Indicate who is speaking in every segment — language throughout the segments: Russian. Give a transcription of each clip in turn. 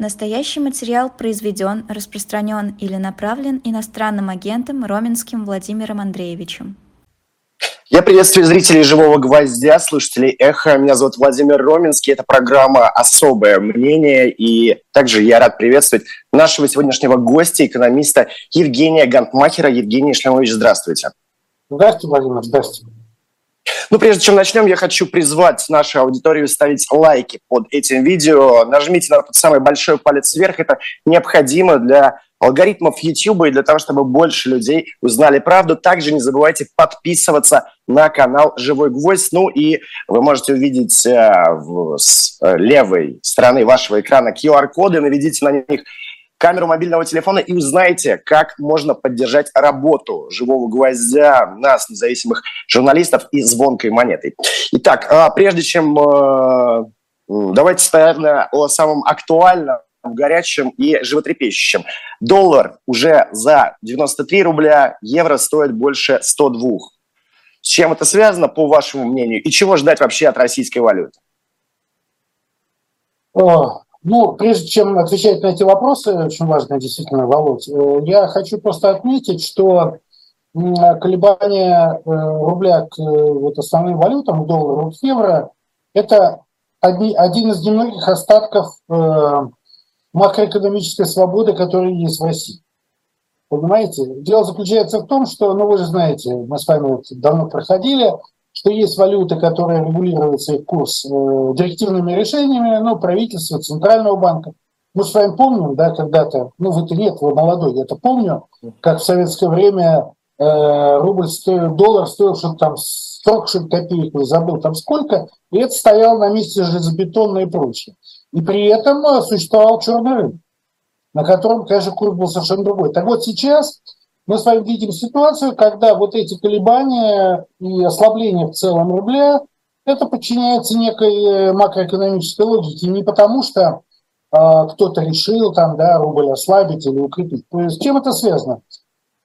Speaker 1: Настоящий материал произведен, распространен или направлен иностранным агентом Роменским Владимиром Андреевичем.
Speaker 2: Я приветствую зрителей «Живого гвоздя», слушателей «Эхо». Меня зовут Владимир Роменский. Это программа «Особое мнение». И также я рад приветствовать нашего сегодняшнего гостя, экономиста Евгения Гантмахера. Евгений Шлямович, здравствуйте.
Speaker 3: Здравствуйте, Владимир, здравствуйте.
Speaker 2: Ну, прежде чем начнем, я хочу призвать нашу аудиторию ставить лайки под этим видео. Нажмите на тот самый большой палец вверх. Это необходимо для алгоритмов YouTube и для того, чтобы больше людей узнали правду. Также не забывайте подписываться на канал «Живой гвоздь». Ну и вы можете увидеть э, с э, левой стороны вашего экрана QR-коды, наведите на них камеру мобильного телефона и узнаете, как можно поддержать работу живого гвоздя, нас, независимых журналистов и звонкой монетой. Итак, а, прежде чем э, давайте, наверное, о самом актуальном горячем и животрепещущем. Доллар уже за 93 рубля, евро стоит больше 102. С чем это связано, по вашему мнению, и чего ждать вообще от российской валюты?
Speaker 3: Ну, прежде чем отвечать на эти вопросы, очень важно действительно, Володь, э, я хочу просто отметить, что колебания э, рубля к э, вот основным валютам, доллару, евро, это один из немногих остатков макроэкономической свободы, которая есть в России. Понимаете? Дело заключается в том, что, ну вы же знаете, мы с вами вот давно проходили, что есть валюты, которые регулируются их курс э, директивными решениями, ну, правительства, Центрального банка. Мы с вами помним, да, когда-то, ну, вы-то нет, вы молодой, я это помню, как в советское время э, рубль стоил, доллар стоил что-то там 40 что копеек, забыл там сколько, и это стояло на месте железобетонное и прочее. И при этом э, существовал черный рынок, на котором, конечно, курс был совершенно другой. Так вот сейчас мы с вами видим ситуацию, когда вот эти колебания и ослабление в целом рубля, это подчиняется некой э, макроэкономической логике. Не потому что э, кто-то решил там, да, рубль ослабить или укрепить. То есть с чем это связано?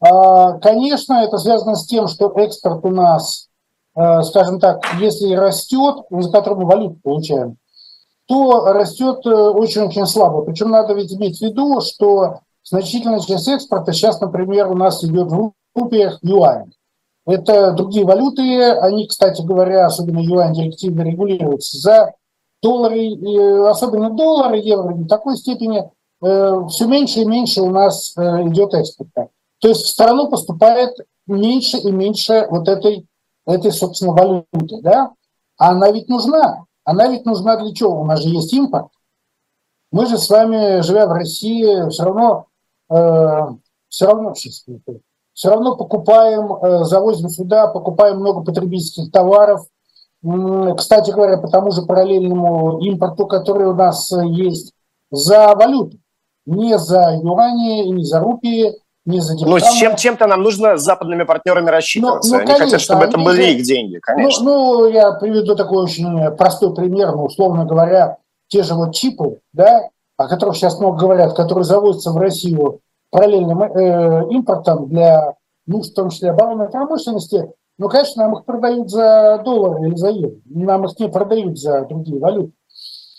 Speaker 3: Э, конечно, это связано с тем, что экспорт у нас, э, скажем так, если растет, за который мы валюту получаем, то растет э, очень-очень слабо. Причем надо ведь иметь в виду, что Значительная часть экспорта сейчас, например, у нас идет в рупиях юань. Это другие валюты, они, кстати говоря, особенно юань директивно регулируются за доллары, особенно доллары, евро, в такой степени э, все меньше и меньше у нас э, идет экспорта. То есть в страну поступает меньше и меньше вот этой, этой собственно, валюты. Да? А она ведь нужна. Она ведь нужна для чего? У нас же есть импорт. Мы же с вами, живя в России, все равно Э, все равно, все равно покупаем, э, завозим сюда, покупаем много потребительских товаров. Кстати говоря, по тому же параллельному импорту, который у нас есть, за валюту. Не за юани, не за рупии, не за
Speaker 2: дирхамы. Ну, с чем, чем-то нам нужно с западными партнерами рассчитываться. Ну, ну, они хотят, чтобы это были их деньги, конечно.
Speaker 3: Ну, ну, я приведу такой очень простой пример. Ну, условно говоря, те же вот чипы, да, о которых сейчас много говорят, которые завозятся в Россию параллельным э, импортом для нужд, в том числе оборонной промышленности, ну, конечно, нам их продают за доллары или за евро. Нам их не продают за другие валюты.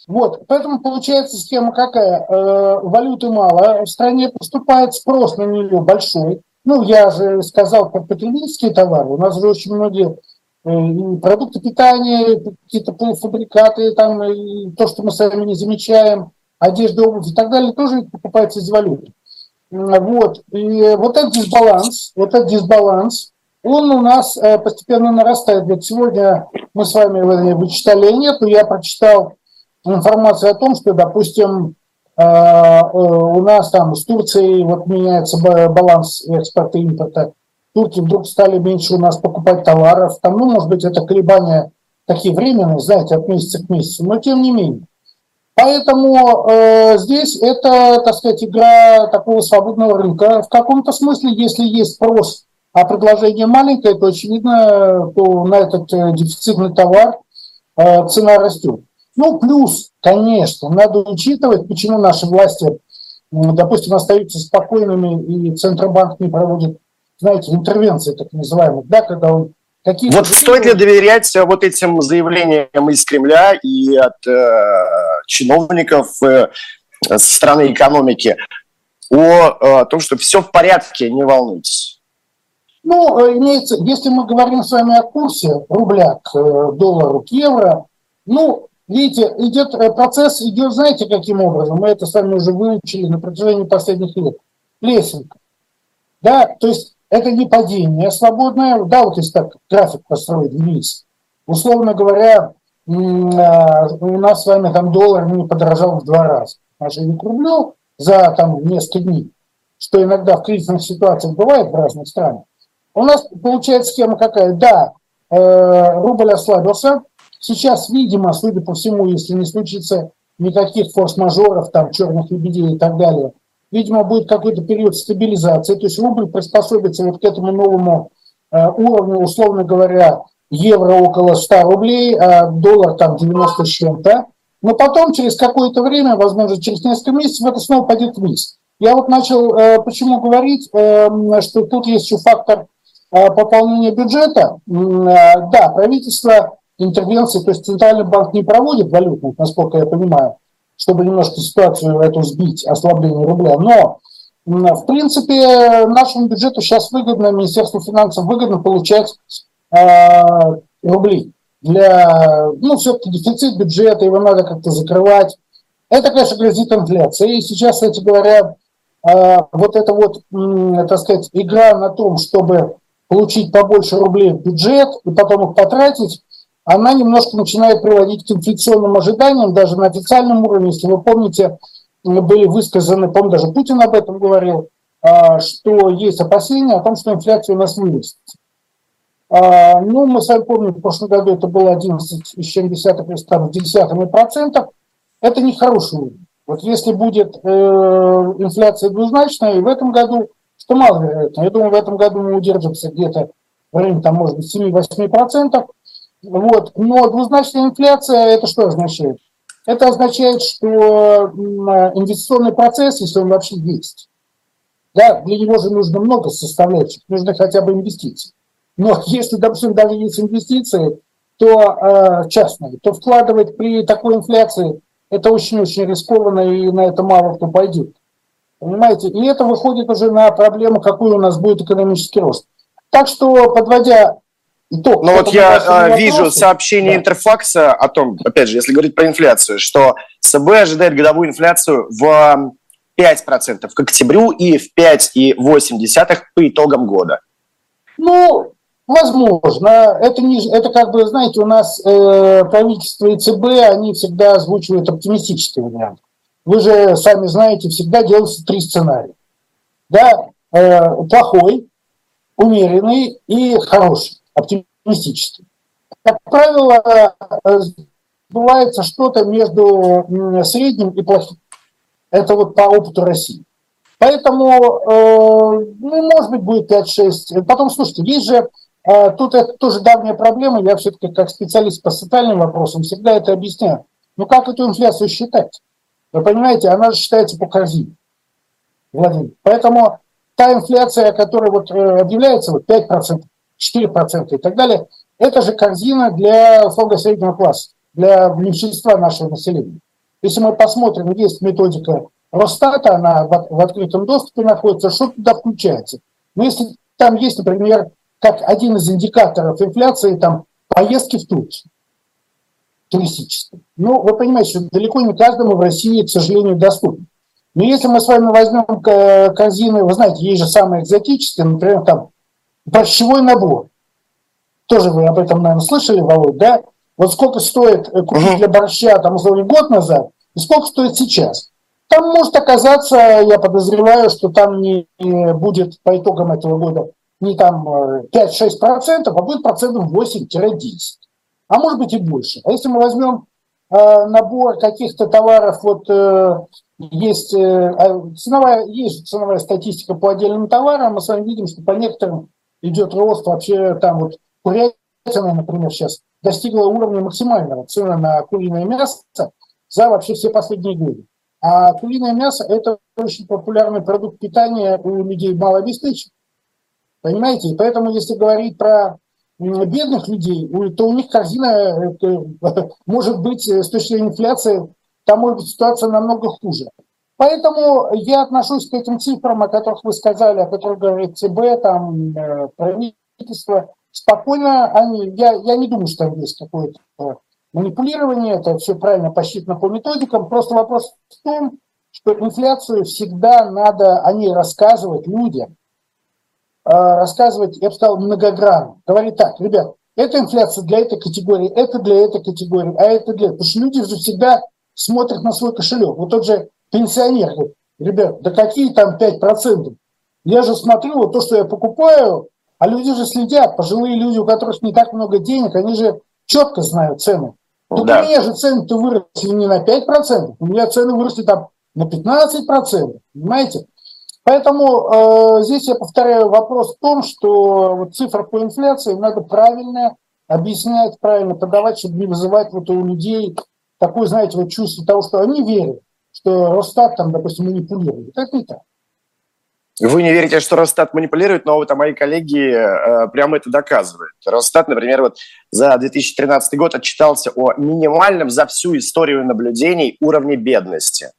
Speaker 3: Вот, поэтому получается схема какая? Э, валюты мало, в стране поступает спрос на нее большой. Ну, я же сказал про потребительские товары. У нас же очень многие э, продукты питания, какие-то полуфабрикаты, там, и то, что мы сами не замечаем, одежда, обувь и так далее, тоже покупается из валюты. Вот. И вот этот дисбаланс, этот дисбаланс, он у нас э, постепенно нарастает. Вот сегодня мы с вами вычитали нету, я прочитал информацию о том, что, допустим, э, э, у нас там с Турцией вот меняется баланс экспорта и импорта. Турки вдруг стали меньше у нас покупать товаров. Там, ну, может быть, это колебания такие временные, знаете, от месяца к месяцу, но тем не менее. Поэтому э, здесь это, так сказать, игра такого свободного рынка. В каком-то смысле, если есть спрос, а предложение маленькое, то, очевидно, то на этот э, дефицитный товар э, цена растет. Ну, плюс, конечно, надо учитывать, почему наши власти, допустим, остаются спокойными, и Центробанк не проводит, знаете, интервенции так называемых, да, когда он
Speaker 2: Какие вот стоит ли доверять вот этим заявлениям из Кремля и от э, чиновников, э, со стороны экономики о, о том, что все в порядке, не волнуйтесь?
Speaker 3: Ну, имеется, если мы говорим с вами о курсе рубля к доллару, к евро, ну, видите, идет процесс, идет, знаете, каким образом? Мы это с вами уже выучили на протяжении последних лет. Лесенка. Да, то есть это не падение свободное, да, вот если так график построить вниз. Условно говоря, у нас с вами там доллар не подорожал в два раза. Отношение к рублю за там несколько дней, что иногда в кризисных ситуациях бывает в разных странах. У нас получается схема какая? Да, э, рубль ослабился. Сейчас, видимо, судя по всему, если не случится никаких форс-мажоров, там, черных лебедей и так далее – видимо, будет какой-то период стабилизации, то есть рубль приспособится вот к этому новому э, уровню, условно говоря, евро около 100 рублей, а доллар там 90 с чем-то. Но потом, через какое-то время, возможно, через несколько месяцев, это снова пойдет вниз. Я вот начал, э, почему говорить, э, что тут есть еще фактор пополнения бюджета. Да, правительство интервенции, то есть Центральный банк не проводит валютных, насколько я понимаю, чтобы немножко ситуацию эту сбить, ослабление рубля. Но, в принципе, нашему бюджету сейчас выгодно, Министерству финансов выгодно получать э, рубли. Для, ну, все-таки дефицит бюджета, его надо как-то закрывать. Это, конечно, грозит инфляцией. И сейчас, кстати говоря, э, вот эта вот, э, так сказать, игра на том, чтобы получить побольше рублей в бюджет и потом их потратить, она немножко начинает приводить к инфляционным ожиданиям, даже на официальном уровне. Если вы помните, были высказаны, по даже Путин об этом говорил, а, что есть опасения о том, что инфляция у нас вырастет. А, ну, мы с вами помним, в прошлом году это было 11,7 процентов. Это не хороший уровень. Вот если будет э, инфляция двузначная, и в этом году, что маловероятно, я думаю, в этом году мы удержимся где-то в районе, там, может быть, 7-8 процентов, вот. Но двузначная инфляция, это что означает? Это означает, что инвестиционный процесс, если он вообще есть, да, для него же нужно много составляющих, нужно хотя бы инвестиции. Но если, допустим, даже есть инвестиции, то э, частные, то вкладывать при такой инфляции это очень-очень рискованно, и на это мало кто пойдет. Понимаете? И это выходит уже на проблему, какой у нас будет экономический рост. Так что, подводя
Speaker 2: Итог. Но вот я а, вижу сообщение да. Интерфакса о том, опять же, если говорить про инфляцию, что ЦБ ожидает годовую инфляцию в 5% к октябрю и в 5,8% по итогам года.
Speaker 3: Ну, возможно. Это, не, это как бы, знаете, у нас э, правительство и ЦБ, они всегда озвучивают оптимистический вариант. Вы же сами знаете, всегда делаются три сценария. Да, э, плохой, умеренный и хороший оптимистически. Как правило, сбывается что-то между средним и плохим. Это вот по опыту России. Поэтому, э, ну, может быть, будет 5-6. Потом, слушайте, есть же, э, тут это тоже давняя проблема, я все-таки как специалист по социальным вопросам всегда это объясняю. Ну, как эту инфляцию считать? Вы понимаете, она же считается по корзине. Владимир. Поэтому та инфляция, которая вот э, объявляется, вот 5%, 4% и так далее, это же корзина для условно среднего класса, для меньшинства нашего населения. Если мы посмотрим, есть методика Росстата, она в, открытом доступе находится, что туда включается. Но если там есть, например, как один из индикаторов инфляции, там поездки в Турцию туристические. Ну, вы понимаете, что далеко не каждому в России, к сожалению, доступно. Но если мы с вами возьмем корзины, вы знаете, есть же самые экзотические, например, там борщевой набор. Тоже вы об этом, наверное, слышали, Володь, да? Вот сколько стоит э, купить для борща, там, условно, год назад, и сколько стоит сейчас. Там может оказаться, я подозреваю, что там не будет по итогам этого года не там 5-6%, э, а будет процентов 8-10%. А может быть и больше. А если мы возьмем э, набор каких-то товаров, вот э, есть, а ценовая, есть ценовая статистика по отдельным товарам, мы с вами видим, что по некоторым идет рост вообще там вот курятина, например, сейчас достигла уровня максимального цены на куриное мясо за вообще все последние годы. А куриное мясо – это очень популярный продукт питания у людей малообеспеченных. Понимаете? И поэтому, если говорить про бедных людей, то у них корзина, может быть, с точки зрения инфляции, там может быть ситуация намного хуже. Поэтому я отношусь к этим цифрам, о которых вы сказали, о которых говорит ЦБ, там, э, правительство, спокойно. Они, я, я не думаю, что там есть какое-то манипулирование, это все правильно посчитано по методикам. Просто вопрос в том, что инфляцию всегда надо о ней рассказывать людям, э, рассказывать, я бы сказал, многогранно. Говорить так, ребят, это инфляция для этой категории, это для этой категории, а это для... Потому что люди же всегда смотрят на свой кошелек. Вот тот же пенсионер говорит, ребят, да какие там 5%? Я же смотрю, вот то, что я покупаю, а люди же следят, пожилые люди, у которых не так много денег, они же четко знают цены. Да. у меня же цены-то выросли не на 5%, у меня цены выросли там на 15%, понимаете? Поэтому э, здесь я повторяю вопрос в том, что вот цифра по инфляции надо правильно объяснять, правильно подавать, чтобы не вызывать вот у людей такое, знаете, вот чувство того, что они верят, что Росстат там, допустим, манипулирует. Это не так.
Speaker 2: Вы не верите, что Росстат манипулирует, но вот а мои коллеги э, прямо это доказывают. Росстат, например, вот за 2013 год отчитался о минимальном за всю историю наблюдений уровне бедности.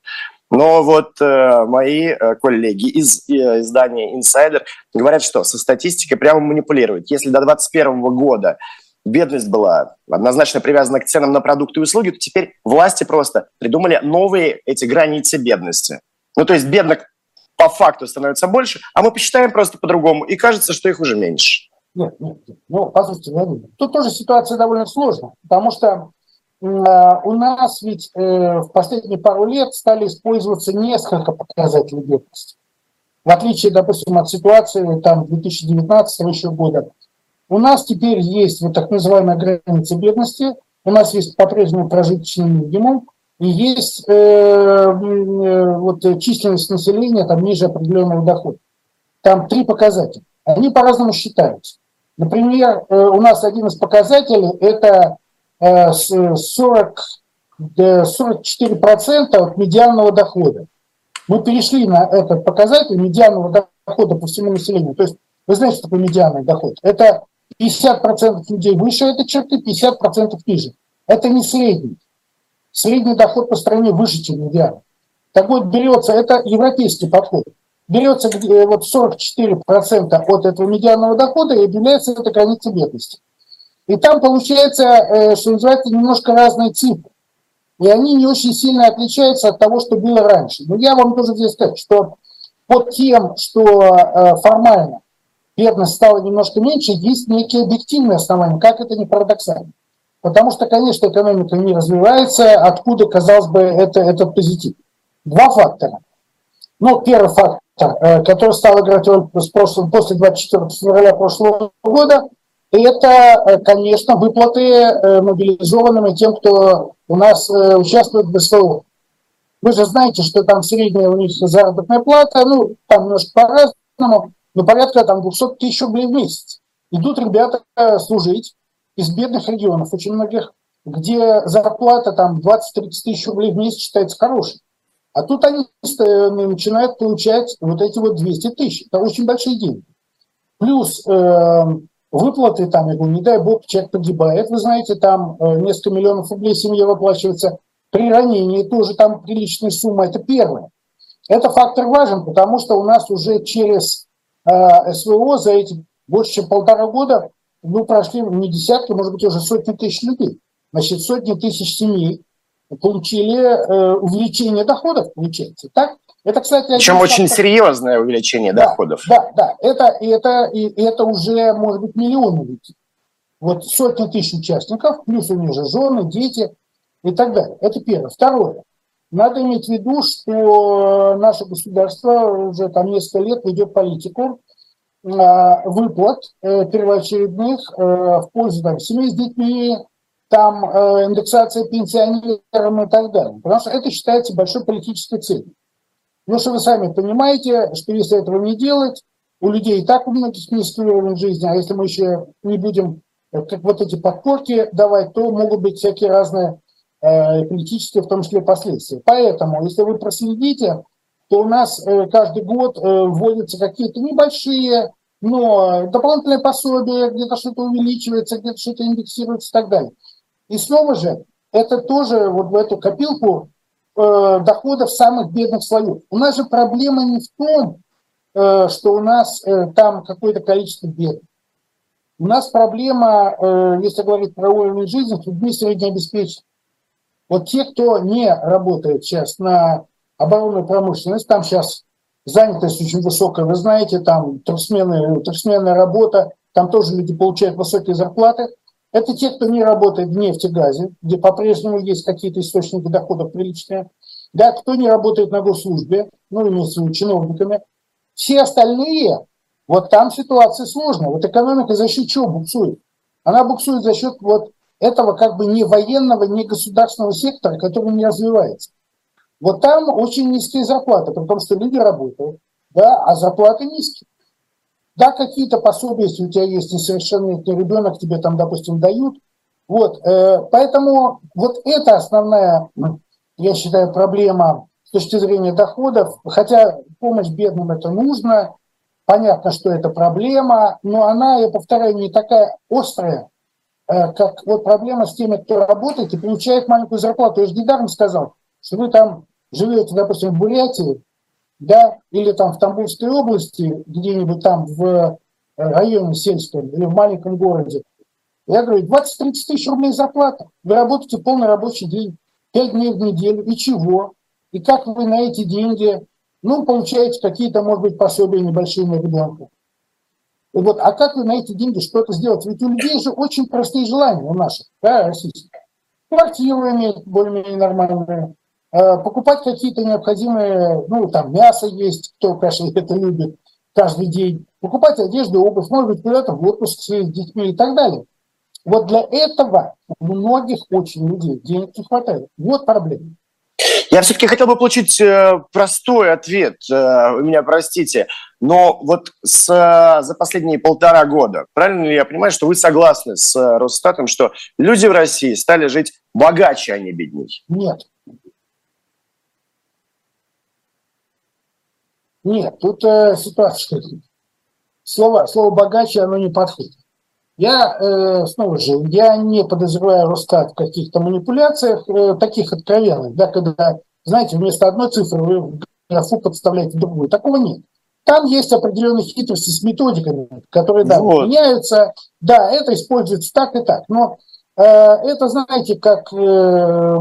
Speaker 2: Но вот э, мои э, коллеги из э, издания Insider говорят, что со статистикой прямо манипулируют. Если до 2021 года бедность была однозначно привязана к ценам на продукты и услуги, то теперь власти просто придумали новые эти границы бедности. Ну, то есть бедных по факту становится больше, а мы посчитаем просто по-другому, и кажется, что их уже меньше.
Speaker 3: Нет, нет, нет. Ну, послушайте, Леонид, тут тоже ситуация довольно сложная, потому что у нас ведь э, в последние пару лет стали использоваться несколько показателей бедности. В отличие, допустим, от ситуации там 2019 еще года. У нас теперь есть вот так называемая граница бедности, у нас есть по-прежнему прожиточный минимум, и есть э, э, вот численность населения там ниже определенного дохода. Там три показателя. Они по-разному считаются. Например, э, у нас один из показателей – это 40, э, 44% от медианного дохода. Мы перешли на этот показатель медианного дохода по всему населению. То есть вы знаете, что такое медианный доход? Это 50% людей выше этой черты, 50% ниже. Это не средний. Средний доход по стране выше, чем медиан. Так вот, берется, это европейский подход. Берется э, вот 44% от этого медианного дохода и объявляется это граница бедности. И там получается, э, что называется, немножко разные цифры. И они не очень сильно отличаются от того, что было раньше. Но я вам тоже здесь скажу, что под тем, что э, формально бедность стала немножко меньше, есть некие объективные основания, как это не парадоксально. Потому что, конечно, экономика не развивается, откуда, казалось бы, это, этот позитив. Два фактора. Ну, первый фактор, э, который стал играть роль после 24 февраля прошлого года, это, э, конечно, выплаты э, мобилизованным и тем, кто у нас э, участвует в СВО. Вы же знаете, что там средняя у них заработная плата, ну, там немножко по-разному, но порядка там 200 тысяч рублей в месяц. Идут ребята служить из бедных регионов, очень многих, где зарплата там 20-30 тысяч рублей в месяц считается хорошей. А тут они начинают получать вот эти вот 200 тысяч. Это очень большие деньги. Плюс э, выплаты, там, я говорю, не дай бог, человек погибает, вы знаете, там э, несколько миллионов рублей семье выплачивается, при ранении тоже там приличная сумма, это первое. Это фактор важен, потому что у нас уже через э, СВО за эти больше чем полтора года ну, прошли не десятки, может быть, уже сотни тысяч людей. Значит, сотни тысяч семей получили э, увеличение доходов, получается, так?
Speaker 2: Это, кстати, причем очень фактор... серьезное увеличение
Speaker 3: да,
Speaker 2: доходов.
Speaker 3: Да, да, это, это, и это уже, может быть, миллионы людей. Вот сотни тысяч участников, плюс у них же жены, дети и так далее. Это первое. Второе. Надо иметь в виду, что наше государство уже там несколько лет ведет политику э, выплат э, первоочередных э, в пользу там, семей с детьми, там э, индексация пенсионерам и так далее. Потому что это считается большой политической целью. Потому что вы сами понимаете, что если этого не делать, у людей и так у многих низкий уровень жизни, а если мы еще не будем э, как вот эти подпорки давать, то могут быть всякие разные э, политические, в том числе, последствия. Поэтому, если вы проследите, то у нас э, каждый год э, вводятся какие-то небольшие, но дополнительные пособия, где-то что-то увеличивается, где-то что-то индексируется и так далее. И снова же, это тоже вот в эту копилку э, доходов самых бедных слоев. У нас же проблема не в том, э, что у нас э, там какое-то количество бедных. У нас проблема, если говорить про уровень жизни, с людьми среднеобеспеченных. Вот те, кто не работает сейчас на оборонную промышленность, там сейчас занятость очень высокая, вы знаете, там трехсменная, трехсменная работа, там тоже люди получают высокие зарплаты. Это те, кто не работает в нефтегазе, где по-прежнему есть какие-то источники доходов приличные. Да, кто не работает на госслужбе, ну, имеется в виду чиновниками. Все остальные, вот там ситуация сложная. Вот экономика за счет чего буксует? Она буксует за счет вот этого как бы не военного, не государственного сектора, который не развивается. Вот там очень низкие зарплаты, при том, что люди работают, да, а зарплаты низкие. Да, какие-то пособия, если у тебя есть несовершеннолетний ребенок, тебе там, допустим, дают. Вот, э, поэтому вот это основная, я считаю, проблема с точки зрения доходов. Хотя помощь бедным это нужно, понятно, что это проблема, но она, я повторяю, не такая острая, э, как вот проблема с теми, кто работает и получает маленькую зарплату. Я же недаром сказал, что вы там живете, допустим, в Бурятии, да, или там в Тамбовской области, где-нибудь там в э, районе сельском или в маленьком городе, я говорю, 20-30 тысяч рублей зарплата. Вы работаете полный рабочий день, 5 дней в неделю. И чего? И как вы на эти деньги, ну, получаете какие-то, может быть, пособия небольшие на ребенка. И вот, а как вы на эти деньги что-то сделать? Ведь у людей же очень простые желания у наших, да, российских. Квартиру иметь более-менее нормальную, покупать какие-то необходимые, ну, там, мясо есть, кто, конечно, это любит каждый день, покупать одежду, обувь, может быть, куда-то в отпуск с детьми и так далее. Вот для этого у многих очень людей денег не хватает. Вот проблема.
Speaker 2: Я все-таки хотел бы получить э, простой ответ, э, вы меня простите, но вот с, за последние полтора года, правильно ли я понимаю, что вы согласны с Росстатом, что люди в России стали жить богаче, а не беднее?
Speaker 3: Нет. Нет, тут э, ситуация. Слово, слово богаче, оно не подходит. Я, э, снова же, я не подозреваю Росстат в каких-то манипуляциях, э, таких откровенных, да, когда, знаете, вместо одной цифры вы графу подставляете другую. Такого нет. Там есть определенные хитрости с методиками, которые, да, вот. меняются. Да, это используется так и так. Но э, это, знаете, как, э,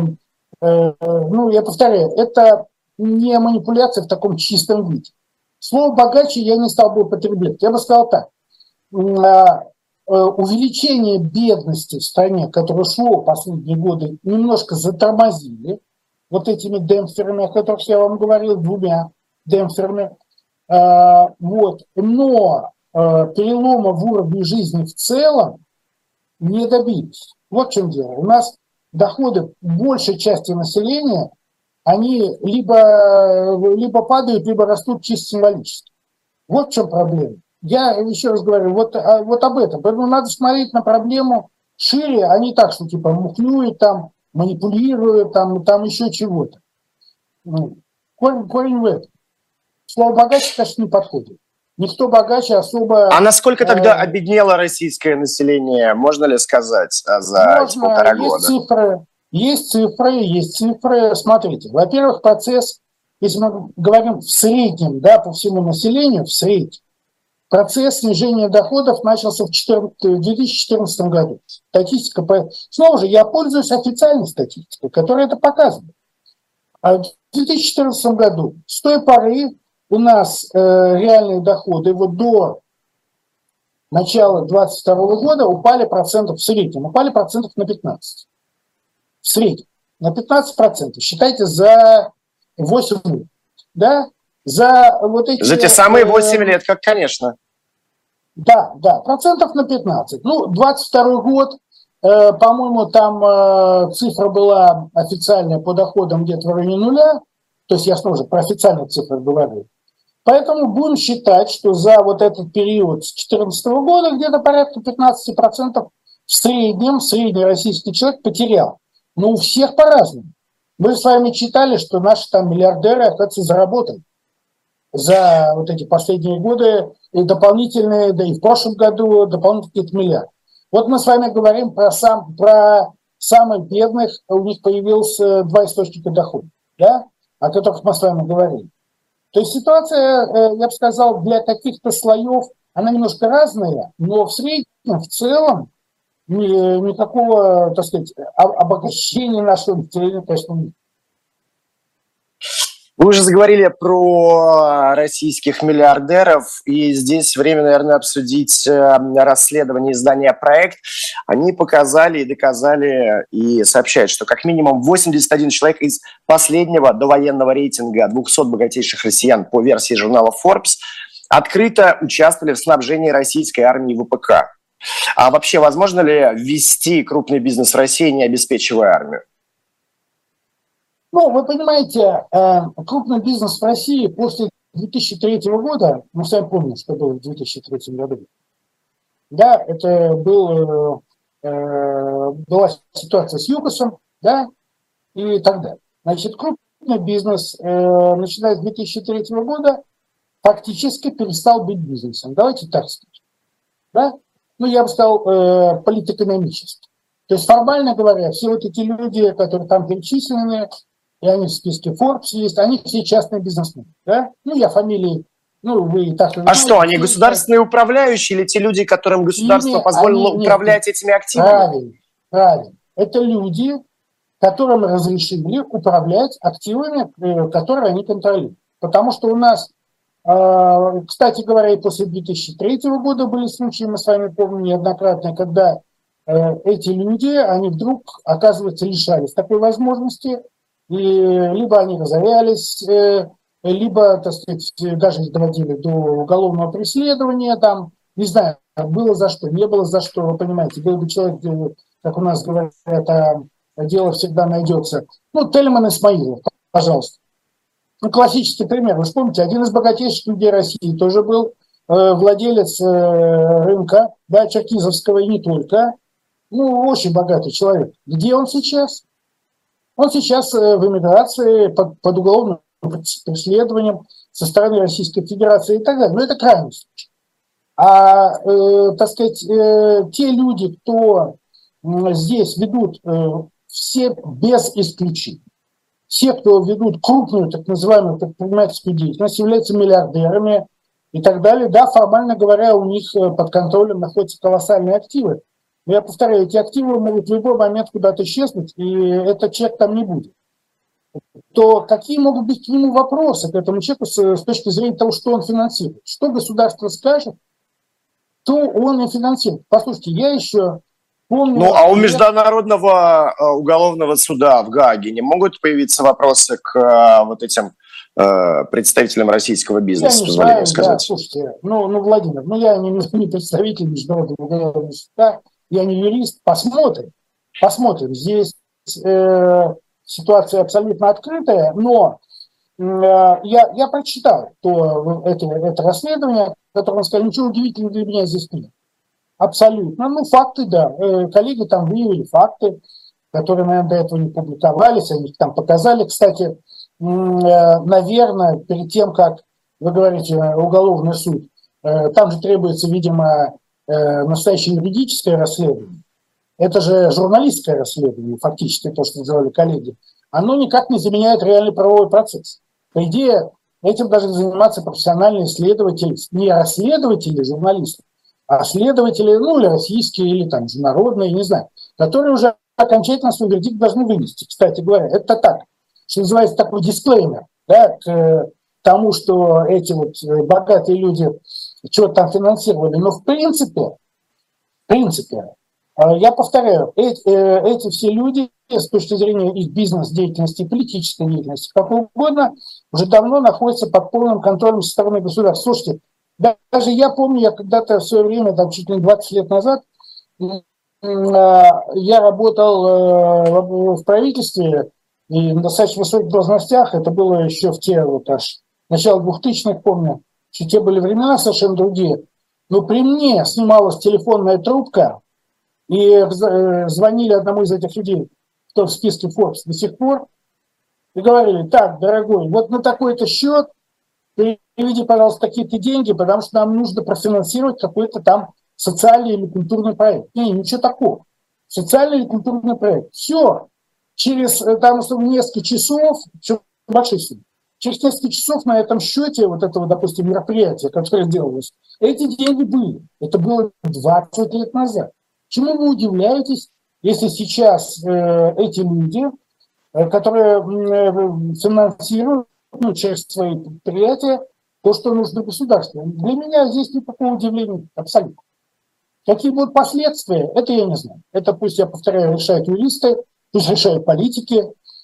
Speaker 3: э, ну, я повторяю, это не манипуляция в таком чистом виде. Слово «богаче» я не стал бы употреблять. Я бы сказал так. А, э, увеличение бедности в стране, которое шло последние годы, немножко затормозили вот этими демпферами, о которых я вам говорил, двумя демпферами. А, вот. Но э, перелома в уровне жизни в целом не добились. Вот в чем дело. У нас доходы большей части населения они либо, либо падают, либо растут чисто символически. Вот в чем проблема. Я еще раз говорю, вот, а, вот об этом. Поэтому надо смотреть на проблему шире, а не так, что типа мухлюют там, манипулируют там, там еще чего-то. Ну, корень, корень в этом. Слово богаче, конечно, не подходит. Никто богаче особо...
Speaker 2: А насколько тогда э, обеднело российское население, можно ли сказать, а, за можно, полтора
Speaker 3: есть года? Цифры, есть цифры, есть цифры. Смотрите, во-первых, процесс, если мы говорим в среднем, да, по всему населению, в среднем, процесс снижения доходов начался в 2014 году. Статистика, снова же, я пользуюсь официальной статистикой, которая это показывает. А в 2014 году с той поры у нас э, реальные доходы вот до начала 2022 года упали процентов в среднем, упали процентов на 15 в среднем на 15%. Считайте за 8 лет. Да? За вот эти...
Speaker 2: За те самые 8 э, лет, как, конечно.
Speaker 3: Да, да, процентов на 15. Ну, 22 год, э, по-моему, там э, цифра была официальная по доходам где-то в районе нуля. То есть я снова же про официальные цифры говорю. Поэтому будем считать, что за вот этот период с 2014 года где-то порядка 15% в среднем средний российский человек потерял. Ну, у всех по-разному. Мы с вами читали, что наши там миллиардеры, оказывается, заработали за вот эти последние годы и дополнительные, да и в прошлом году дополнительные миллиард. Вот мы с вами говорим про, сам, про самых бедных, у них появился два источника дохода. да, о которых мы с вами говорили. То есть ситуация, э, я бы сказал, для каких-то слоев, она немножко разная, но в среднем, в целом, никакого, так сказать, обогащения нашего населения, конечно, нет.
Speaker 2: Вы уже заговорили про российских миллиардеров, и здесь время, наверное, обсудить э, расследование издания «Проект». Они показали и доказали, и сообщают, что как минимум 81 человек из последнего довоенного рейтинга 200 богатейших россиян по версии журнала Forbes открыто участвовали в снабжении российской армии ВПК. А вообще, возможно ли ввести крупный бизнес в России, не обеспечивая армию?
Speaker 3: Ну, вы понимаете, э, крупный бизнес в России после 2003 года, мы сами помним, что было в 2003 году, да, это был, э, была ситуация с ЮКОСом, да, и так далее. Значит, крупный бизнес, э, начиная с 2003 года, фактически перестал быть бизнесом. Давайте так скажем. Да? Ну, я бы сказал, э, политэкономически. То есть, формально говоря, все вот эти люди, которые там перечислены, и они в списке Forbes есть, они все частные бизнесмены. Да? Ну, я фамилии, ну, вы и так...
Speaker 2: А что, они государственные управляющие или те люди, которым государство Ими, позволило они, управлять нет, этими активами?
Speaker 3: Правильно, правильно. Это люди, которым разрешили управлять активами, э, которые они контролируют. Потому что у нас, кстати говоря, и после 2003 года были случаи, мы с вами помним неоднократно, когда э, эти люди, они вдруг, оказывается, лишались такой возможности, и либо они разорялись, э, либо, так сказать, даже доводили до уголовного преследования, там, не знаю, было за что, не было за что, вы понимаете, был бы человек, как у нас говорят, это дело всегда найдется. Ну, Тельман Исмаилов, пожалуйста. Ну, классический пример. Вы вспомните, один из богатейших людей России тоже был э, владелец э, рынка, да, Черкизовского и не только. Ну, очень богатый человек. Где он сейчас? Он сейчас э, в эмиграции под, под уголовным преследованием со стороны Российской Федерации и так далее. Но это крайний случай. А, э, так сказать, э, те люди, кто здесь ведут э, все без исключения, все, кто ведут крупную так называемую предпринимательскую деятельность, являются миллиардерами и так далее, да, формально говоря, у них э, под контролем находятся колоссальные активы. Но я повторяю, эти активы могут в любой момент куда-то исчезнуть, и этот человек там не будет. То какие могут быть к нему вопросы, к этому человеку с, с точки зрения того, что он финансирует? Что государство скажет, то он и финансирует. Послушайте, я еще помню...
Speaker 2: Ну, а у Международного э, уголовного суда в Гааге не могут появиться вопросы к э, вот этим э, представителям российского бизнеса,
Speaker 3: позволю сказать? Да, слушайте, ну, ну, Владимир, ну я не, не представитель Международного уголовного суда, я не юрист, посмотрим, посмотрим. Здесь э, ситуация абсолютно открытая, но э, я, я прочитал то, это, это расследование, которое он сказал, ничего удивительного для меня здесь нет. Абсолютно. Ну, факты, да. Э, коллеги там выявили факты, которые, наверное, до этого не публиковались, они их там показали. Кстати, э, наверное, перед тем, как вы говорите уголовный суд, э, там же требуется, видимо, настоящее юридическое расследование, это же журналистское расследование, фактически то, что называли коллеги, оно никак не заменяет реальный правовой процесс. По идее, этим должны заниматься профессиональные исследователи, не расследователи, журналисты, а следователи, ну, или российские, или там международные, не знаю, которые уже окончательно свой вердикт должны вынести. Кстати говоря, это так, что называется такой дисклеймер, да, к тому, что эти вот богатые люди что там финансировали. Но в принципе, в принципе, э, я повторяю, эти, э, эти все люди с точки зрения их бизнес-деятельности, политической деятельности, как угодно, уже давно находятся под полным контролем со стороны государства. Слушайте, даже я помню, я когда-то в свое время, там чуть ли не 20 лет назад, э, я работал в правительстве и на достаточно высоких должностях, это было еще в те вот аж начало 2000-х, помню, что те были времена совершенно другие. Но при мне снималась телефонная трубка, и э, звонили одному из этих людей, кто в списке Forbes до сих пор, и говорили, так, дорогой, вот на такой-то счет переведи, пожалуйста, такие-то деньги, потому что нам нужно профинансировать какой-то там социальный или культурный проект. Не, ничего такого. Социальный или культурный проект. Все. через э, там, несколько часов, большие суммы, через несколько часов на этом счете вот этого, допустим, мероприятия, которое делалось, эти деньги были. Это было 20 лет назад. Чему вы удивляетесь, если сейчас э, эти люди, э, которые э, финансируют ну, через свои предприятия то, что нужно государству. Для меня здесь никакого удивления абсолютно. Какие будут последствия, это я не знаю. Это пусть, я повторяю, решают юристы, пусть решают политики.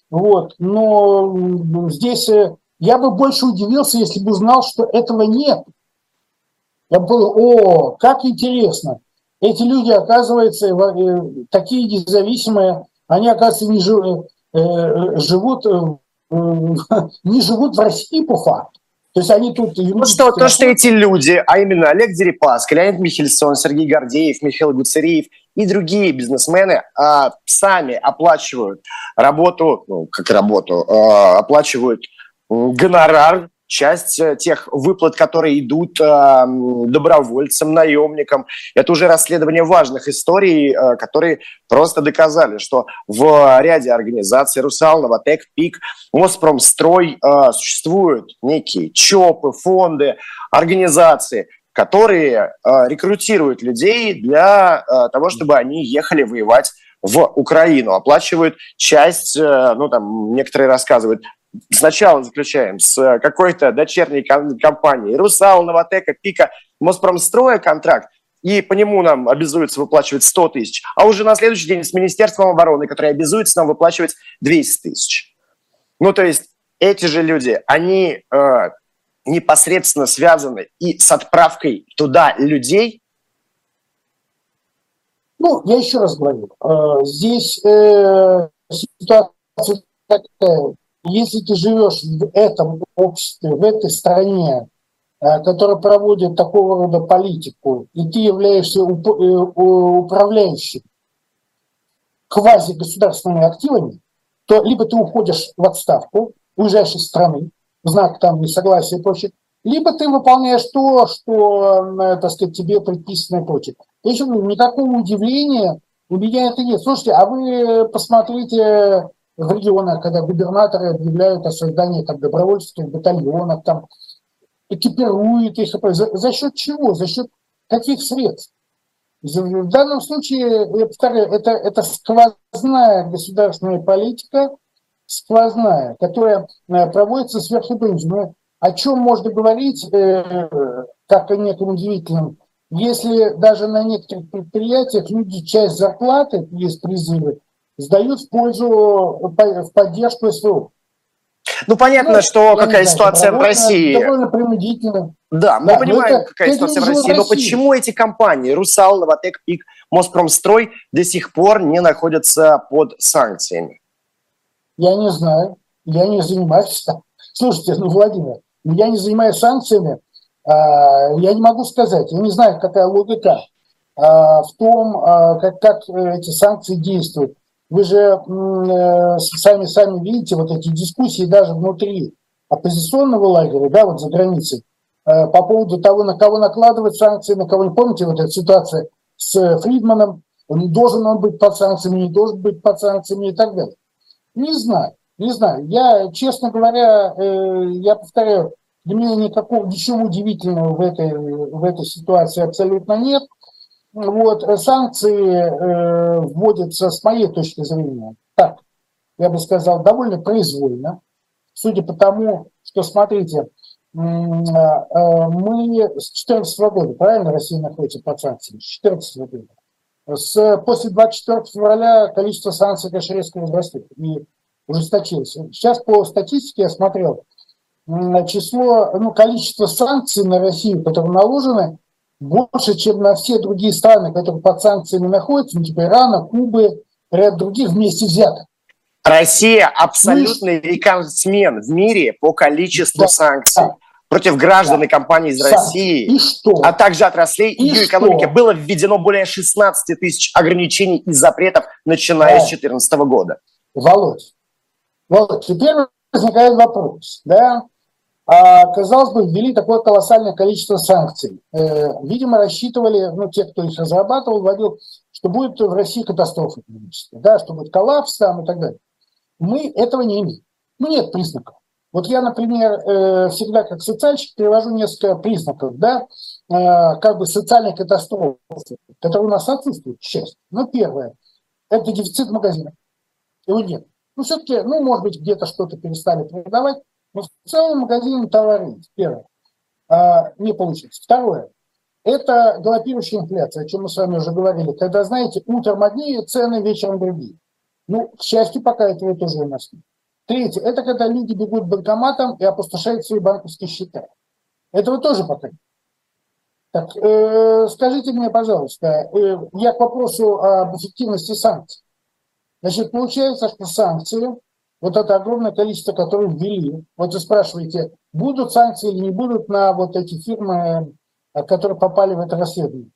Speaker 3: Вот. Но здесь э, я бы больше удивился, если бы узнал, что этого нет. Я бы был, о, как интересно. Эти люди, оказывается, э, такие независимые, они, оказывается, не живут, э, живут, не живут в России по факту.
Speaker 2: То есть они тут... Ну что, то, что эти люди, а именно Олег Дерипаска, Леонид Михельсон, Сергей Гордеев, Михаил Гуцериев и другие бизнесмены а, сами оплачивают работу, ну, как работу, а, оплачивают гонорар часть э, тех выплат, которые идут э, добровольцам, наемникам. Это уже расследование важных историй, э, которые просто доказали, что в ряде организаций Русал, Новотек, ПИК, Моспромстрой существуют некие ЧОПы, фонды, организации, которые э, рекрутируют людей для э, того, чтобы они ехали воевать в Украину, оплачивают часть, ну там некоторые рассказывают, сначала заключаем с какой-то дочерней компанией Русал, Новотека, Пика, Моспромстроя контракт, и по нему нам обязуются выплачивать 100 тысяч, а уже на следующий день с Министерством обороны, которое обязуется нам выплачивать 200 тысяч. Ну, то есть эти же люди, они э, непосредственно связаны и с отправкой туда людей.
Speaker 3: Ну, я еще раз говорю, э, здесь э, ситуация такая, если ты живешь в этом обществе, в этой стране, э, которая проводит такого рода политику, и ты являешься э, управляющим квази-государственными активами, то либо ты уходишь в отставку, уезжаешь из страны, знак там несогласия и прочее, либо ты выполняешь то, что, э, так сказать, тебе предписано и прочее. Еще никакого удивления у меня это нет. Слушайте, а вы посмотрите в регионах, когда губернаторы объявляют о создании там, добровольческих батальонов, там, экипируют их. За, за счет чего? За счет каких средств? В данном случае, я повторяю, это, это сквозная государственная политика, сквозная, которая э, проводится сверху вниз. Но о чем можно говорить, э, как о неком удивительном, если даже на некоторых предприятиях люди часть зарплаты, есть призывы, сдают в пользу, в поддержку СВО.
Speaker 2: Ну, понятно, ну, что какая ситуация знаю, в России. Довольно принудительно. Да, мы да, понимаем, это, какая это ситуация в России. в России. Но почему эти компании, Русал, Новотек, ПИК, Моспромстрой, до сих пор не находятся под санкциями?
Speaker 3: Я не знаю. Я не занимаюсь. Слушайте, ну, Владимир, я не занимаюсь санкциями. А, я не могу сказать. Я не знаю, какая логика а, в том, а, как, как эти санкции действуют. Вы же э, сами, сами видите вот эти дискуссии даже внутри оппозиционного лагеря, да, вот за границей, э, по поводу того, на кого накладывать санкции, на кого не помните вот эта ситуация с Фридманом, должен он быть под санкциями, не должен быть под санкциями и так далее. Не знаю, не знаю. Я, честно говоря, э, я повторяю, для меня никакого, ничего удивительного в этой, в этой ситуации абсолютно нет. Вот, э, санкции э, вводятся, с моей точки зрения, так, я бы сказал, довольно произвольно, судя по тому, что, смотрите, э, мы с 2014 года, правильно, Россия находится под санкциями, с 2014 года. С, после 24 февраля количество санкций, конечно, резко возрастет и ужесточилось. Сейчас по статистике я смотрел, число, ну, количество санкций на Россию, которые наложены, больше, чем на все другие страны, которые под санкциями находятся, ну, типа Ирана, Кубы, ряд других вместе взятых.
Speaker 2: Россия абсолютный ну, рекордсмен в мире по количеству да, санкций. Да, против граждан да, и компаний из России, и что? а также отраслей и ее экономики было введено более 16 тысяч ограничений и запретов, начиная да. с 2014 года.
Speaker 3: Володь, Володь, теперь возникает вопрос, да, а, казалось бы, ввели такое колоссальное количество санкций. Э, видимо, рассчитывали, ну, те, кто их разрабатывал, вводил, что будет в России катастрофа да, что будет коллапс там и так далее. мы этого не имеем. Ну, нет признаков. Вот я, например, э, всегда как социальщик привожу несколько признаков, да, э, как бы социальной катастрофы, которые у нас отсутствуют, к счастью. Ну, первое, это дефицит магазина. Его нет. Ну, все-таки, ну, может быть, где-то что-то перестали продавать, но в целом магазин товары есть. Первое. А, не получится. Второе. Это галопирующая инфляция, о чем мы с вами уже говорили. Когда, знаете, утром одни цены, вечером другие. Ну, к счастью, пока этого тоже у нас нет. Третье – это когда люди бегут к банкоматам и опустошают свои банковские счета. Этого тоже пока нет. Так, э, скажите мне, пожалуйста, э, я к вопросу об эффективности санкций. Значит, получается, что санкции, вот это огромное количество, которые ввели, вот вы спрашиваете, будут санкции или не будут на вот эти фирмы, э, которые попали в это расследование.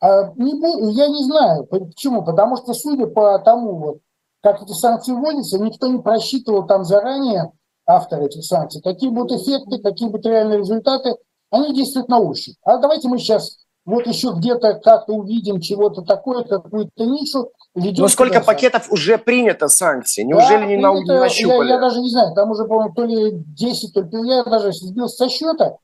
Speaker 3: А не, я не знаю, почему, потому что, судя по тому, вот, как эти санкции вводятся, никто не просчитывал там заранее, автор этих санкций, какие будут эффекты, какие будут реальные результаты, они действуют на ощупь. А давайте мы сейчас вот еще где-то как-то увидим чего-то такое, какую-то нишу.
Speaker 2: Но сколько пакетов санкции. уже принято санкций? Неужели да, не, на, не нащупали?
Speaker 3: Я, я даже не знаю, там уже, по-моему, то ли 10, то ли я даже сбился со счета.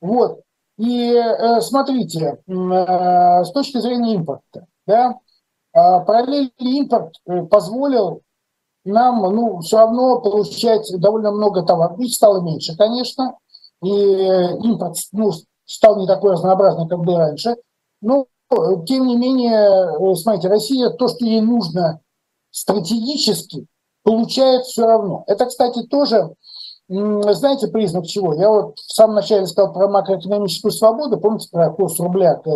Speaker 3: Вот. И э, смотрите, э, с точки зрения импорта, да, а параллельный импорт э, позволил нам ну, все равно получать довольно много товаров. Их стало меньше, конечно, и импорт ну, стал не такой разнообразный, как был раньше. Но, тем не менее, смотрите, Россия то, что ей нужно стратегически, получает все равно. Это, кстати, тоже, знаете, признак чего? Я вот в самом начале сказал про макроэкономическую свободу, помните про курс рубля к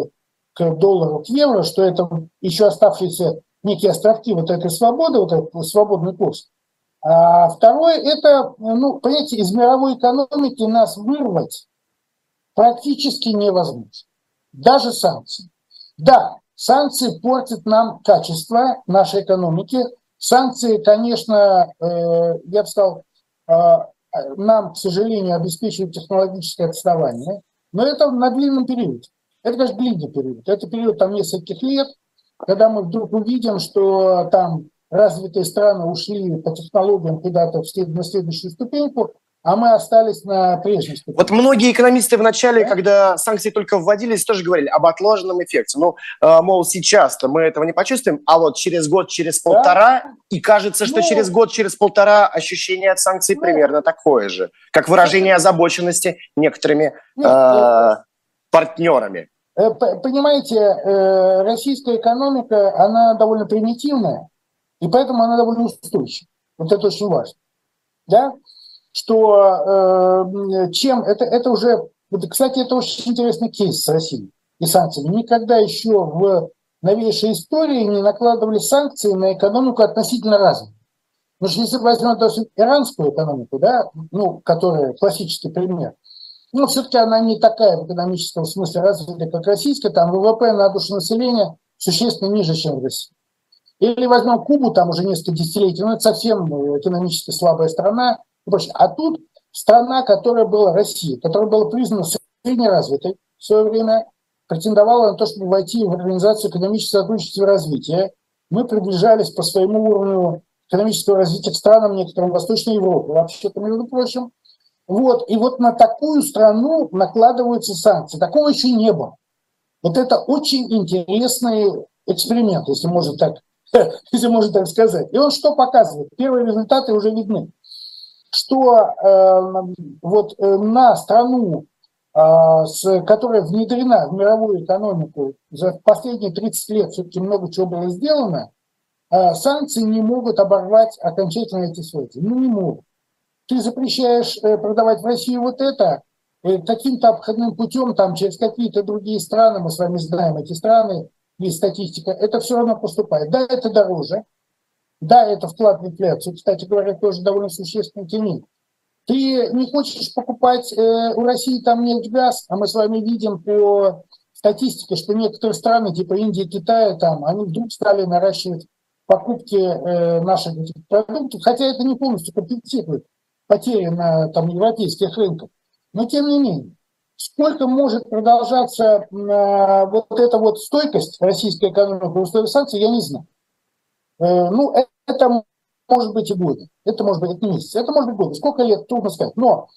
Speaker 3: к доллару, к евро, что это еще оставшиеся некие островки вот этой свободы, вот этот свободный курс. А второе, это, ну, понимаете, из мировой экономики нас вырвать практически невозможно. Даже санкции. Да, санкции портят нам качество нашей экономики. Санкции, конечно, э, я бы сказал, э, нам, к сожалению, обеспечивают технологическое отставание, но это на длинном периоде. Это, конечно, длинный период. Это период там нескольких лет, когда мы вдруг увидим, что там развитые страны ушли по технологиям куда-то на следующую ступеньку, а мы остались на прежней ступени.
Speaker 2: Вот многие экономисты в начале, да? когда санкции только вводились, тоже говорили об отложенном эффекте. Ну, э, мол, сейчас-то мы этого не почувствуем, а вот через год, через полтора, да? и кажется, что ну, через год, через полтора ощущение от санкций ну, примерно такое же, как выражение озабоченности некоторыми ну, э, партнерами.
Speaker 3: Э, понимаете, э, российская экономика, она довольно примитивная, и поэтому она довольно устойчива. Вот это очень важно. Да? Что э, чем это, это уже, кстати, это очень интересный кейс с Россией и санкциями. Никогда еще в новейшей истории не накладывали санкции на экономику относительно разных. Потому что если возьмем, допустим, иранскую экономику, да, ну, которая классический пример, но все-таки она не такая в экономическом смысле развитая, как российская, там ВВП на душу населения существенно ниже, чем в России. Или возьмем Кубу, там уже несколько десятилетий, ну это совсем экономически слабая страна. А тут страна, которая была Россия, которая была признана среднеразвитой в свое время, претендовала на то, чтобы войти в Организацию экономического сотрудничества и развития. Мы приближались по своему уровню экономического развития к странам некоторым Восточной Европы, вообще-то, между прочим. Вот, и вот на такую страну накладываются санкции. Такого еще не было. Вот это очень интересный эксперимент, если можно так, если можно так сказать. И он что показывает? Первые результаты уже видны. Что э, вот э, на страну, э, с, которая внедрена в мировую экономику, за последние 30 лет все-таки много чего было сделано, э, санкции не могут оборвать окончательно эти связи. Ну, не могут ты запрещаешь э, продавать в Россию вот это, каким-то обходным путем, там, через какие-то другие страны, мы с вами знаем эти страны, есть статистика, это все равно поступает. Да, это дороже, да, это вклад в инфляцию, кстати говоря, тоже довольно существенный тянет. Ты не хочешь покупать э, у России там нефть, газ, а мы с вами видим по статистике, что некоторые страны, типа Индии, Китая, там, они вдруг стали наращивать покупки э, наших продуктов, хотя это не полностью компенсирует потери на там, европейских рынках. Но тем не менее, сколько может продолжаться э, вот эта вот стойкость российской экономики в условиях санкций, я не знаю. Э, ну, это может быть и годы. Это может быть месяц. Это может быть годы. Сколько лет, трудно сказать. Но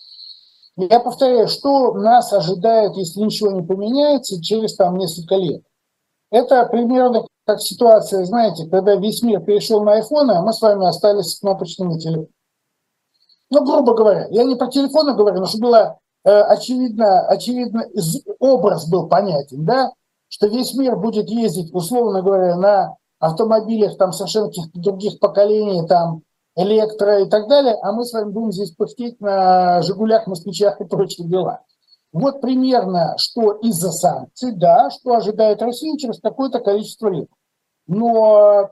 Speaker 3: я повторяю, что нас ожидает, если ничего не поменяется, через там несколько лет. Это примерно как ситуация, знаете, когда весь мир перешел на iPhone, а мы с вами остались с кнопочными телефонами. Ну, грубо говоря, я не про телефоны говорю, но чтобы было э, очевидно, очевидно, образ был понятен, да, что весь мир будет ездить, условно говоря, на автомобилях там совершенно каких-то других поколений, там электро и так далее, а мы с вами будем здесь пыхтеть на «Жигулях», «Москвичах» и прочие дела. Вот примерно, что из-за санкций, да, что ожидает Россия через какое-то количество лет. Но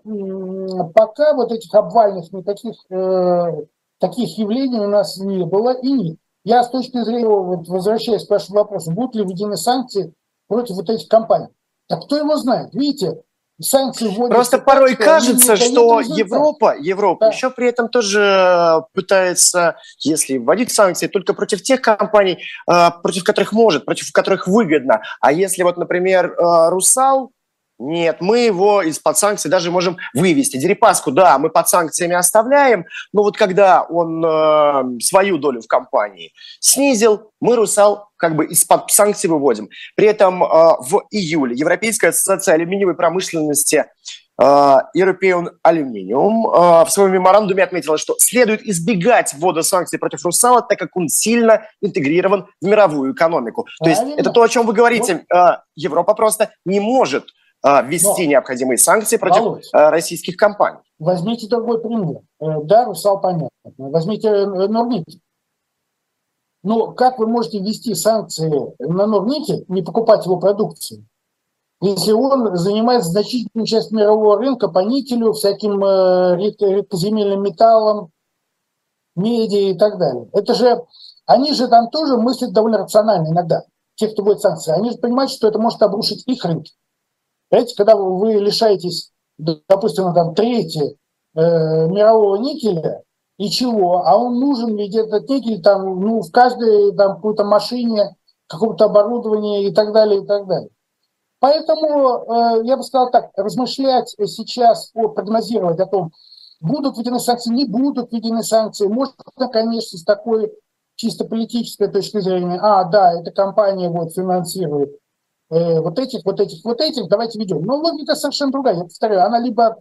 Speaker 3: пока вот этих обвальных никаких э, таких явлений у нас не было и нет. Я с точки зрения, вот, возвращаясь к вашему вопросу, будут ли введены санкции против вот этих компаний? Так кто его знает? Видите,
Speaker 2: санкции вводятся. Просто порой так, кажется, что Европа, Европа да. еще при этом тоже пытается, если вводить санкции, только против тех компаний, э, против которых может, против которых выгодно. А если вот, например, э, Русал нет, мы его из-под санкций даже можем вывести. Дерипаску, да, мы под санкциями оставляем, но вот когда он э, свою долю в компании снизил, мы «Русал» как бы из-под санкций выводим. При этом э, в июле Европейская ассоциация алюминиевой промышленности э, European Aluminium э, в своем меморандуме отметила, что следует избегать ввода санкций против «Русала», так как он сильно интегрирован в мировую экономику. То есть это то, о чем вы говорите. Э, Европа просто не может ввести Но, необходимые санкции против Володь, а, российских компаний.
Speaker 3: Возьмите другой пример. Э, да, Русал понятно. Возьмите э, Норники. Ну, как вы можете ввести санкции на Норники, не покупать его продукцию, если он занимает значительную часть мирового рынка по никелю, всяким э, редкоземельным металлам, меди и так далее. Это же, они же там тоже мыслят довольно рационально иногда, те, кто будет санкции. Они же понимают, что это может обрушить их рынки. Понимаете, когда вы лишаетесь, допустим, там, трети э, мирового никеля, и чего? А он нужен, ведь этот никель там, ну, в каждой там какой-то машине, каком-то оборудовании и так далее, и так далее. Поэтому э, я бы сказал так, размышлять сейчас, о, прогнозировать о том, будут введены санкции, не будут введены санкции, можно, конечно, с такой чисто политической точки зрения, а, да, эта компания вот финансирует э, вот этих, вот этих, вот этих, давайте ведем. Но логика совершенно другая. Я повторяю, она либо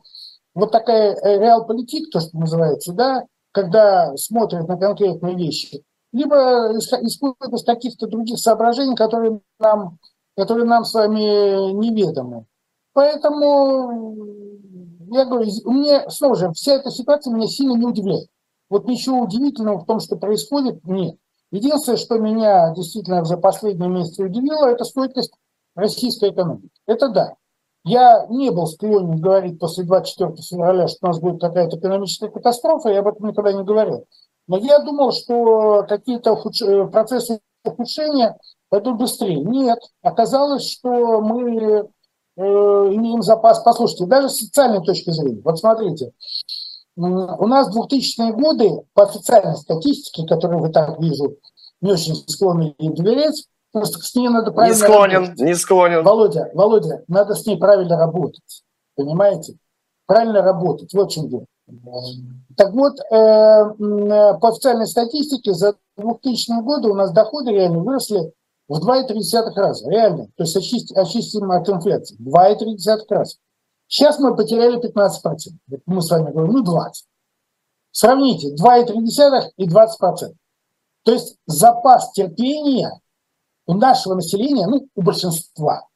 Speaker 3: вот такая э, реал-политик, то, что называется, да, когда смотрят на конкретные вещи, либо исходят из каких-то других соображений, которые нам, которые нам с вами неведомы. Поэтому, я говорю, мне, снова же, вся эта ситуация меня сильно не удивляет. Вот ничего удивительного в том, что происходит, нет. Единственное, что меня действительно за последние месяцы удивило, это стойкость российской экономики. Это да. Я не был склонен говорить после 24 февраля, что у нас будет какая-то экономическая катастрофа, я об этом никогда не говорил. Но я думал, что какие-то ухудш... Э, процессы ухудшения пойдут быстрее. Нет, оказалось, что мы э, имеем запас. Послушайте, даже с социальной точки зрения. Вот смотрите, у нас 2000-е годы по официальной статистике, которую вы так вижу, не очень склонны доверять, Просто с ней надо правильно
Speaker 2: Не склонен, работать. не склонен.
Speaker 3: Володя, Володя, надо с ней правильно работать. Понимаете? Правильно работать. Вот в чем дело. Так вот, э, по официальной статистике за 2000 годы у нас доходы реально выросли в 2,3 раза. Реально. То есть очистим, очистим от инфляции. 2,3 раза. Сейчас мы потеряли 15%. Мы с вами говорим, ну 20. Сравните 2,3 и 20%. То есть запас терпения у нашего населения, ну, у большинства,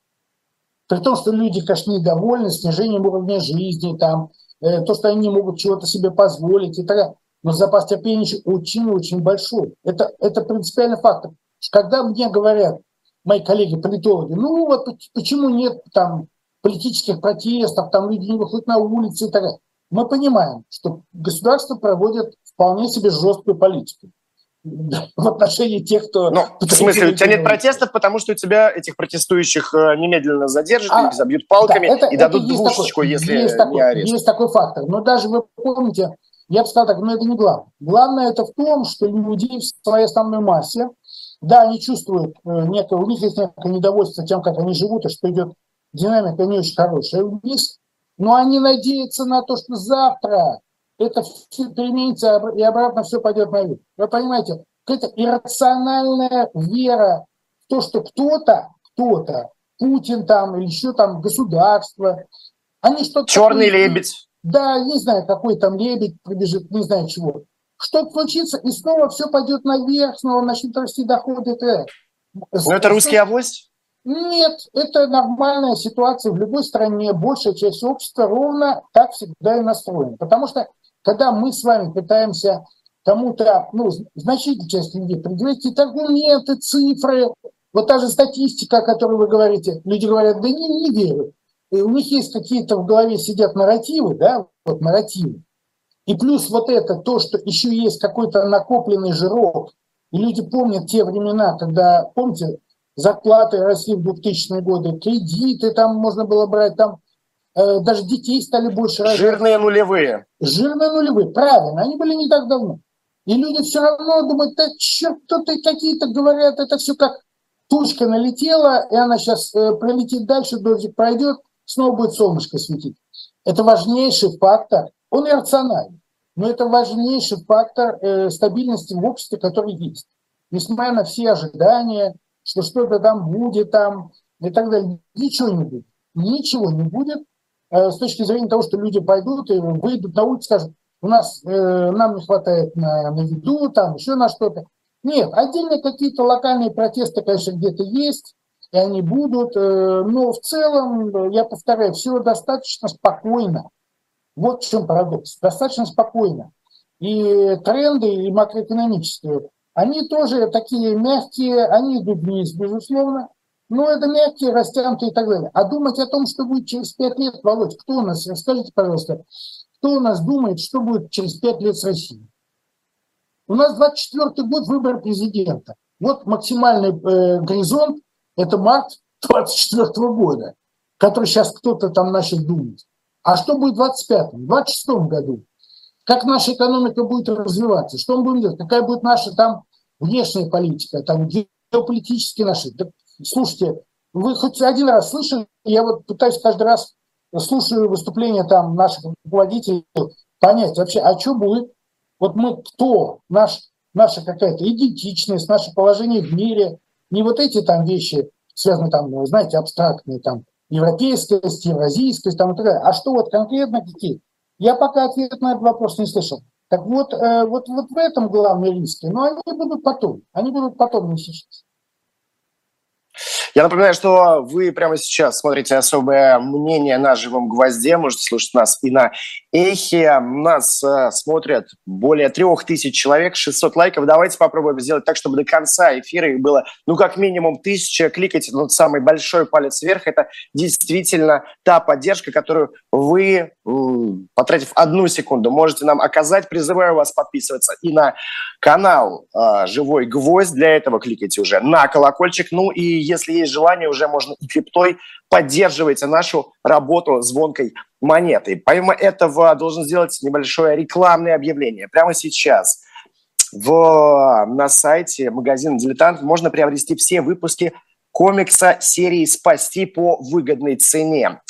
Speaker 3: при том, что люди, конечно, недовольны снижением уровня жизни, там, э, то, что они не могут чего-то себе позволить и так далее, но запас терпения очень-очень большой. Это, это принципиальный фактор. Когда мне говорят мои коллеги-политологи, ну вот почему нет там политических протестов, там люди не выходят на улицы и так далее, мы понимаем, что государство проводит вполне себе жесткую политику в отношении тех, кто...
Speaker 2: Ну, в смысле, у тебя нет протестов, потому что у тебя этих протестующих э, немедленно задержат, а, забьют палками да, это, и дадут двушечку, такой, если есть не
Speaker 3: такой,
Speaker 2: арест.
Speaker 3: Есть такой фактор. Но даже вы помните, я бы сказал так, но это не главное. Главное это в том, что люди в своей основной массе, да, они чувствуют э, некое, у них есть некое недовольство тем, как они живут, и что идет динамика не очень хорошая вниз, но они надеются на то, что завтра это все переменится и обратно все пойдет наверх. Вы понимаете, это иррациональная вера в то, что кто-то, кто-то, Путин там или еще там государство, они что-то...
Speaker 2: Черный такое, лебедь.
Speaker 3: Да, не знаю, какой там лебедь прибежит, не знаю чего. Что-то случится, и снова все пойдет наверх, снова начнут расти доходы.
Speaker 2: Но это русский авось?
Speaker 3: Нет, это нормальная ситуация в любой стране. Большая часть общества ровно так всегда и настроена. Потому что, когда мы с вами пытаемся кому-то, ну, значительной части людей предъявить какие-то аргументы, цифры, вот та же статистика, о которой вы говорите, люди говорят, да не, не верю. И у них есть какие-то в голове сидят нарративы, да, вот нарративы. И плюс вот это, то, что еще есть какой-то накопленный жирок, и люди помнят те времена, когда, помните, зарплаты росли в 2000-е годы, кредиты там можно было брать, там даже детей стали больше
Speaker 2: рожать. Жирные нулевые.
Speaker 3: Жирные нулевые, правильно, они были не так давно. И люди все равно думают, да черт, кто-то какие-то говорят, это все как тучка налетела, и она сейчас э, пролетит дальше, дождик пройдет, снова будет солнышко светить. Это важнейший фактор, он иррациональный, но это важнейший фактор э, стабильности в обществе, который есть. Несмотря на все ожидания, что что-то там будет там и так далее. Ничего не будет. Ничего не будет э, с точки зрения того, что люди пойдут и выйдут на улицу, скажут, у нас, э, нам не хватает на, на еду, там еще на что-то. Нет, отдельно какие-то локальные протесты, конечно, где-то есть, и они будут, э, но в целом, я повторяю, все достаточно спокойно. Вот в чем парадокс. Достаточно спокойно. И тренды, и макроэкономические они тоже такие мягкие, они идут вниз, безусловно, но это мягкие, растянутые и так далее. А думать о том, что будет через пять лет, Володь, кто у нас, расскажите, пожалуйста, кто у нас думает, что будет через пять лет с Россией? У нас 24 год выбор президента. Вот максимальный э, горизонт – это март 24 года, который сейчас кто-то там начал думать. А что будет в 25-м, 26 году? как наша экономика будет развиваться, что мы будем делать, какая будет наша там внешняя политика, там геополитические наши. Да, слушайте, вы хоть один раз слышали, я вот пытаюсь каждый раз, слушаю выступления там наших руководителей, понять вообще, а что будет? Вот мы кто? Наш, наша какая-то идентичность, наше положение в мире, не вот эти там вещи, связанные там, знаете, абстрактные, там, европейскость, евразийскость, там и так далее. А что вот конкретно какие? Я пока ответ на этот вопрос не слышал. Так вот, э, вот, вот в этом главные риски. Но они будут потом. Они будут потом, не сейчас.
Speaker 2: Я напоминаю, что вы прямо сейчас смотрите особое мнение на живом гвозде. Можете слушать нас и на эхе. Нас э, смотрят более трех тысяч человек, 600 лайков. Давайте попробуем сделать так, чтобы до конца эфира их было, ну, как минимум тысяча. Кликайте тот самый большой палец вверх. Это действительно та поддержка, которую вы, потратив одну секунду, можете нам оказать. Призываю вас подписываться и на канал э, «Живой гвоздь». Для этого кликайте уже на колокольчик. Ну и если есть желание, уже можно и криптой поддерживайте нашу работу звонкой монетой. Помимо этого, должен сделать небольшое рекламное объявление. Прямо сейчас в, на сайте магазина «Дилетант» можно приобрести все выпуски комикса серии «Спасти» по выгодной цене.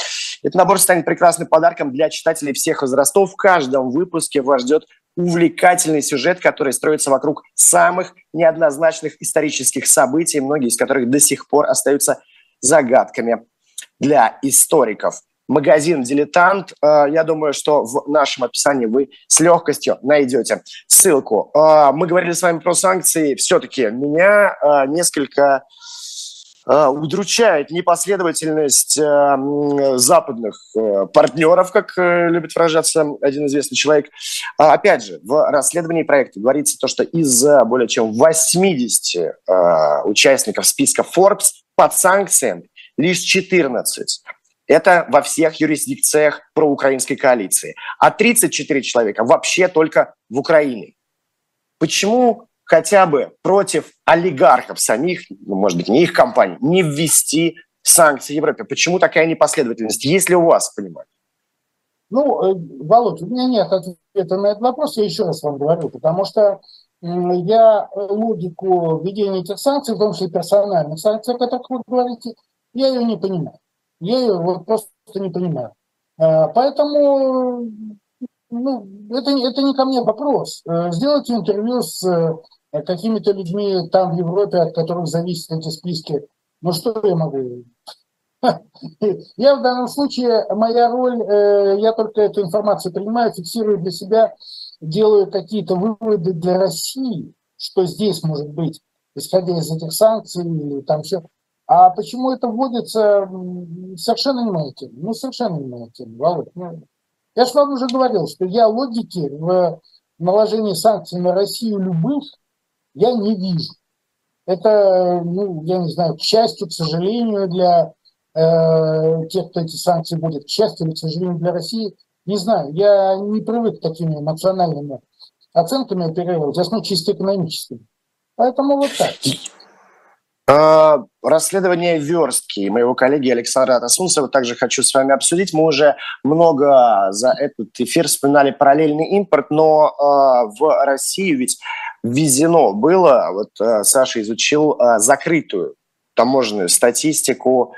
Speaker 2: Этот набор станет прекрасным подарком для читателей всех возрастов. В каждом выпуске вас ждет увлекательный сюжет, который строится вокруг самых неоднозначных исторических событий, многие из которых до сих пор остаются загадками для историков. Магазин «Дилетант». Э, я думаю, что в нашем описании вы с легкостью найдете ссылку. Э, мы говорили с вами про санкции. Все-таки меня э, несколько удручает непоследовательность западных партнеров, как любит выражаться один известный человек. А, опять же, в расследовании проекта говорится то, что из более чем 80 участников списка Forbes под санкциями лишь 14 это во всех юрисдикциях проукраинской коалиции. А 34 человека вообще только в Украине. Почему хотя бы против олигархов самих, ну, может быть, не их компаний, не ввести санкции Европе? Почему такая непоследовательность? Есть ли у вас понимание?
Speaker 3: Ну, э, Володь, у меня нет ответа на этот вопрос, я еще раз вам говорю, потому что я логику введения этих санкций, в том числе персональных санкций, о которых вы говорите, я ее не понимаю. Я вот просто не понимаю. Э, поэтому ну, это, это не ко мне вопрос. Э, сделайте интервью с э, какими-то людьми там в Европе, от которых зависят эти списки. Ну что я могу? Я в данном случае, моя роль, э, я только эту информацию принимаю, фиксирую для себя, делаю какие-то выводы для России, что здесь может быть, исходя из этих санкций или там все. А почему это вводится, совершенно не моя тема. Ну, совершенно не моя тема, Володь. Ну, я же вам уже говорил, что я логики в наложении санкций на Россию любых я не вижу. Это, ну, я не знаю, к счастью, к сожалению, для э, тех, кто эти санкции будет, к счастью или к сожалению для России, не знаю. Я не привык к такими эмоциональными оценками оперировать, в основном чисто экономическими. Поэтому вот так.
Speaker 2: А, расследование верстки моего коллеги Александра Атасунцева также хочу с вами обсудить. Мы уже много за этот эфир вспоминали параллельный импорт, но э, в Россию ведь ввезено было, вот э, Саша изучил закрытую таможенную статистику,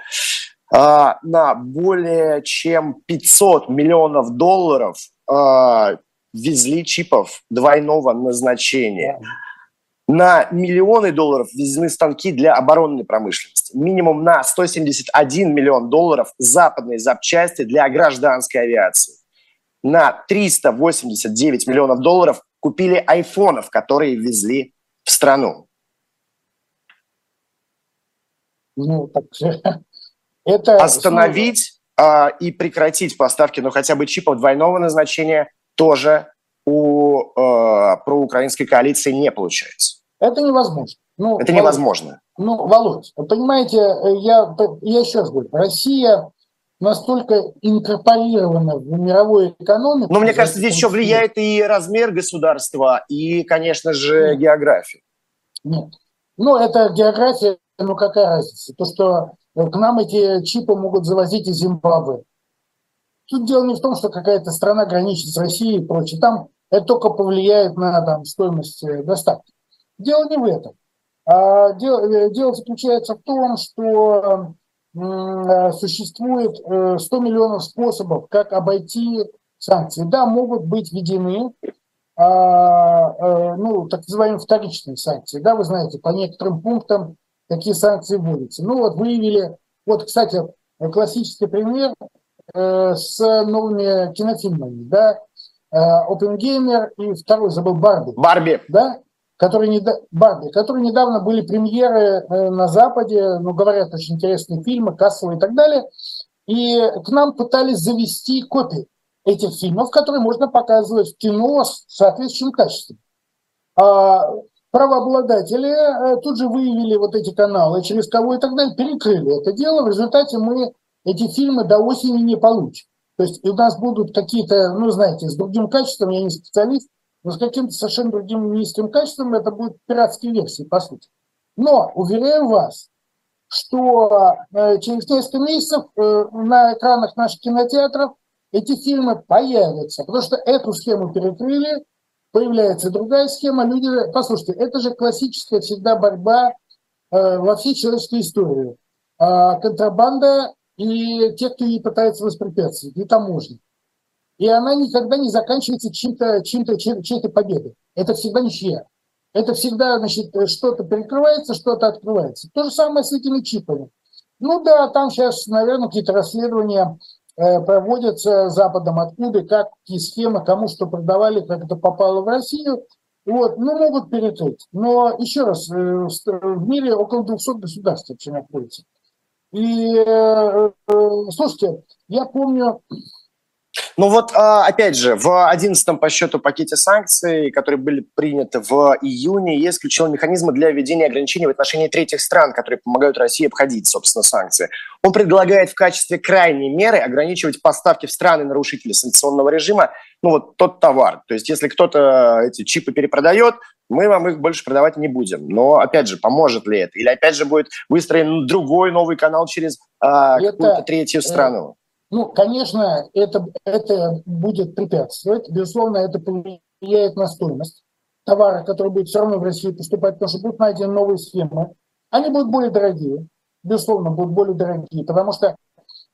Speaker 2: на более чем 500 миллионов долларов везли чипов двойного назначения на миллионы долларов ввезены станки для оборонной промышленности. Минимум на 171 миллион долларов западные запчасти для гражданской авиации. На 389 миллионов долларов купили айфонов, которые везли в страну.
Speaker 3: Ну, так, это
Speaker 2: Остановить а, и прекратить поставки, ну, хотя бы чипов двойного назначения тоже у э, проукраинской коалиции не получается.
Speaker 3: Это невозможно.
Speaker 2: Ну, это Володь, невозможно.
Speaker 3: Ну, Володь, понимаете, я, я еще раз говорю, Россия настолько инкорпорирована в мировую экономику.
Speaker 2: Но мне кажется, здесь еще влияет и размер государства, и, конечно же, Нет. география.
Speaker 3: Нет. Ну, это география, ну какая разница? То, что к нам эти чипы могут завозить из Зимбабве. Тут дело не в том, что какая-то страна граничит с Россией и прочее. Там это только повлияет на там, стоимость э, доставки. Дело не в этом. А дело, э, дело заключается в том, что э, существует 100 э, миллионов способов, как обойти санкции. Да, могут быть введены а, ну, так называемые вторичные санкции. Да, вы знаете, по некоторым пунктам какие санкции вводятся. Ну вот выявили, вот, кстати, классический пример с новыми кинофильмами, да, Опенгеймер и второй забыл Барби.
Speaker 2: Барби.
Speaker 3: Да, которые, не, Барби, которые недавно были премьеры э, на Западе, ну, говорят, очень интересные фильмы, кассовые и так далее. И к нам пытались завести копии этих фильмов, которые можно показывать в кино с соответствующим качеством. А правообладатели э, тут же выявили вот эти каналы, через кого и так далее, перекрыли это дело. В результате мы эти фильмы до осени не получим. То есть у нас будут какие-то, ну, знаете, с другим качеством, я не специалист, но с каким-то совершенно другим низким качеством это будут пиратские версии, по сути. Но, уверяю вас, что э, через несколько месяцев э, на экранах наших кинотеатров эти фильмы появятся, потому что эту схему перекрыли, появляется другая схема, люди, послушайте, это же классическая всегда борьба э, во всей человеческой истории. А контрабанда и те, кто ей пытается воспрепятствовать, и таможня. И она никогда не заканчивается чем-то, чем-то, чьей-то победой. Это всегда ничья. Это всегда, значит, что-то перекрывается, что-то открывается. То же самое с этими чипами. Ну да, там сейчас, наверное, какие-то расследования э, проводятся Западом, откуда, как, какие схемы, кому что продавали, как это попало в Россию. Вот, ну, могут перекрыть. Но еще раз, э, в мире около 200 государств вообще находится. И, э, э, слушайте, я помню,
Speaker 2: ну вот, а, опять же, в 11 по счету пакете санкций, которые были приняты в июне, есть ключевые механизмы для введения ограничений в отношении третьих стран, которые помогают России обходить, собственно, санкции. Он предлагает в качестве крайней меры ограничивать поставки в страны-нарушители санкционного режима, ну вот тот товар. То есть если кто-то эти чипы перепродает, мы вам их больше продавать не будем. Но, опять же, поможет ли это? Или, опять же, будет выстроен другой новый канал через а, какую-то третью страну?
Speaker 3: Ну, конечно, это, это будет препятствовать. Безусловно, это повлияет на стоимость товара, который будет все равно в Россию поступать, потому что будут найдены новые схемы. Они будут более дорогие, безусловно, будут более дорогие, потому что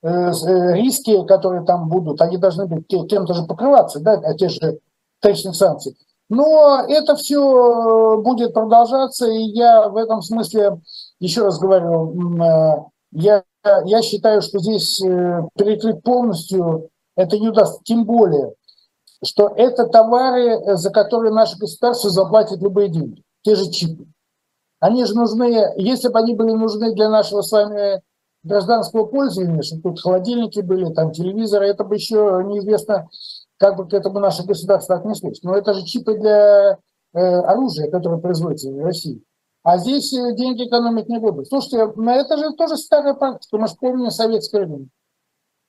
Speaker 3: риски, которые там будут, они должны быть кем-то же покрываться, да, а те же точных санкций. Но это все будет продолжаться, и я в этом смысле, еще раз говорю, я, я считаю, что здесь перекрыть полностью это не удастся. Тем более, что это товары, за которые наше государство заплатит любые деньги, те же чипы. Они же нужны, если бы они были нужны для нашего с вами гражданского пользования, что тут холодильники были, там телевизоры, это бы еще неизвестно, как бы к этому наше государство отнеслось. Но это же чипы для э, оружия, которое производится в России. А здесь э, деньги экономить не будут. Слушайте, это же тоже старая практика. Мы же помним советское время.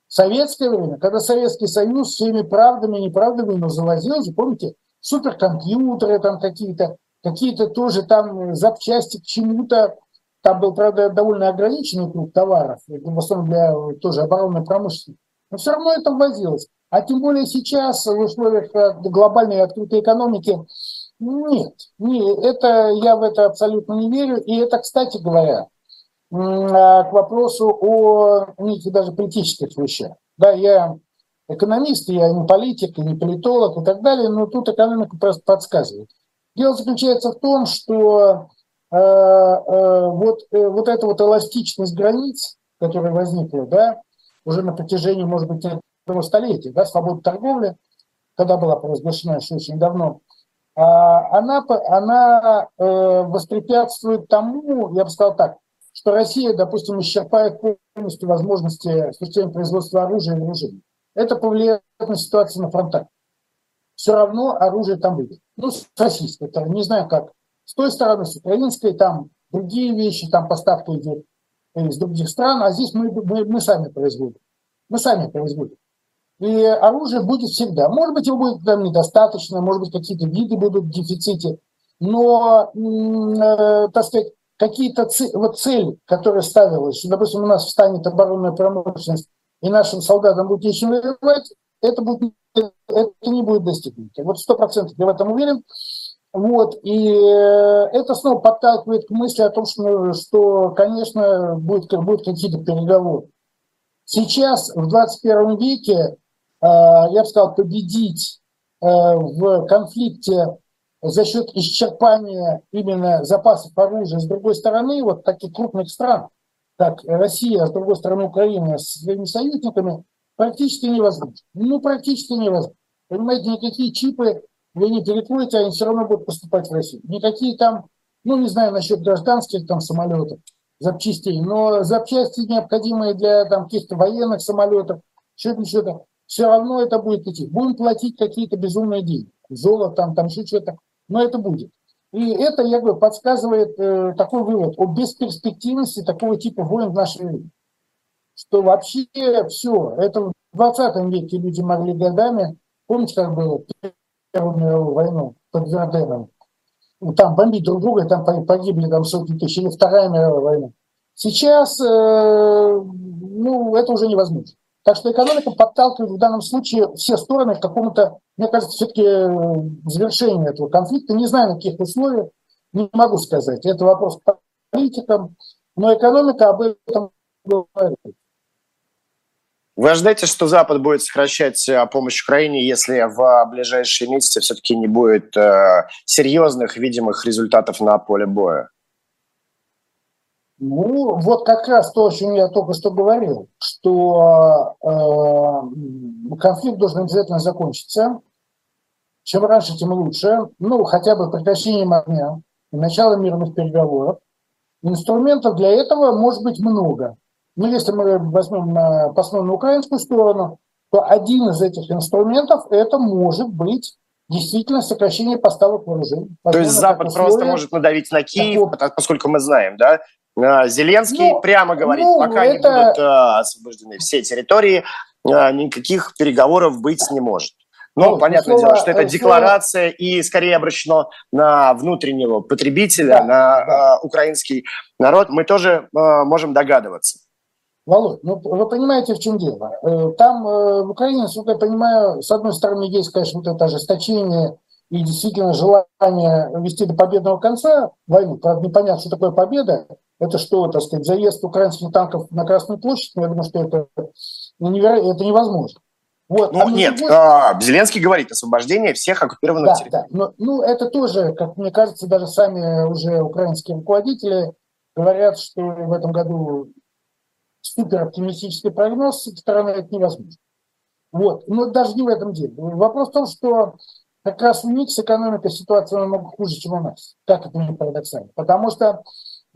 Speaker 3: Советское время, когда Советский Союз всеми правдами и неправдами но завозил же, помните, суперкомпьютеры там какие-то, какие-то тоже там запчасти к чему-то. Там был, правда, довольно ограниченный круг товаров, в основном для тоже оборонной промышленности. Но все равно это ввозилось. А тем более сейчас, в условиях э, глобальной открытой экономики, нет, не, это, я в это абсолютно не верю. И это, кстати говоря, а, к вопросу о неких даже политических вещах. Да, я экономист, я не политик, не политолог и так далее, но тут экономика просто подсказывает. Дело заключается в том, что э, э, вот, э, вот эта вот эластичность границ, которая возникла, да, уже на протяжении, может быть, этого столетия, да, свобода торговли, когда была провозглашена еще очень давно, она, она э, воспрепятствует тому, я бы сказал так, что Россия, допустим, исчерпает полностью возможности осуществления производства оружия и вооружений. Это повлияет на ситуацию на фронтах. Все равно оружие там будет. Ну, с российской стороны, не знаю как. С той стороны, с украинской, там другие вещи, там поставка идет из других стран, а здесь мы, мы, мы сами производим. Мы сами производим. И оружие будет всегда. Может быть, его будет там недостаточно, может быть, какие-то виды будут в дефиците, но, э, так сказать, какие-то цели, вот цель, которая ставилась, допустим, у нас встанет оборонная промышленность, и нашим солдатам будет нечем воевать, это, будет, это не будет достигнуто. Вот сто процентов я в этом уверен. Вот, и э, это снова подталкивает к мысли о том, что, что конечно, будут, будут какие-то переговоры. Сейчас, в 21 веке, я бы сказал, победить э, в конфликте за счет исчерпания именно запасов оружия с другой стороны, вот таких крупных стран, как Россия, с другой стороны Украина с своими союзниками, практически невозможно. Ну, практически невозможно. Понимаете, никакие чипы вы не перекроете, они все равно будут поступать в Россию. Никакие там, ну, не знаю, насчет гражданских там самолетов, запчастей, но запчасти необходимые для там каких-то военных самолетов, что-то, что-то, все равно это будет идти. Будем платить какие-то безумные деньги. Золото, там, там еще что-то но это будет. И это, я говорю, подсказывает э, такой вывод о бесперспективности такого типа войн в нашем мире. Что вообще все, это в 20 веке люди могли годами, помните, как было Первую мировую войну под Верденом, ну, там бомбить друг друга, там погибли там сотни тысяч, или Вторая мировая война. Сейчас, э, ну, это уже невозможно. Так что экономика подталкивает в данном случае все стороны к какому-то, мне кажется, все-таки э, завершению этого конфликта. Не знаю, на каких условиях, не могу сказать. Это вопрос к политикам, но экономика об этом говорит.
Speaker 2: Вы ожидаете, что Запад будет сокращать э, помощь Украине, если в ближайшие месяцы все-таки не будет э, серьезных, видимых результатов на поле боя?
Speaker 3: Ну, вот как раз то, о чем я только что говорил, что э, конфликт должен обязательно закончиться. Чем раньше, тем лучше. Ну, хотя бы прекращением огня и началом мирных переговоров. Инструментов для этого может быть много. Но если мы возьмем на, посмотрим на украинскую сторону, то один из этих инструментов это может быть действительно сокращение поставок вооружений.
Speaker 2: То есть Запад просто может надавить на Киев, такого... поскольку мы знаем, да, Зеленский ну, прямо говорит, ну, пока это... не будут а, освобождены все территории, а, никаких переговоров быть не может. Ну, ну понятное слово, дело, что это слово... декларация и скорее обращено на внутреннего потребителя, да, на да. А, украинский народ. Мы тоже а, можем догадываться.
Speaker 3: Володь, ну вы понимаете, в чем дело? Э, там э, в Украине, насколько я понимаю, с одной стороны есть, конечно, вот это ожесточение и действительно желание вести до победного конца войну. Правда, непонятно, что такое победа, это что, так сказать, заезд украинских танков на Красную площадь, я думаю, что это, неверо... это невозможно.
Speaker 2: Вот. Ну, а нет, другой... а, Зеленский говорит освобождение всех оккупированных
Speaker 3: да, территорий. Да, но, ну, это тоже, как мне кажется, даже сами уже украинские руководители говорят, что в этом году супер оптимистический прогноз с их стороны это невозможно. Вот. Но даже не в этом деле. Вопрос в том, что как раз у них с экономикой ситуация намного хуже, чем у нас. Как это не парадоксально. Потому что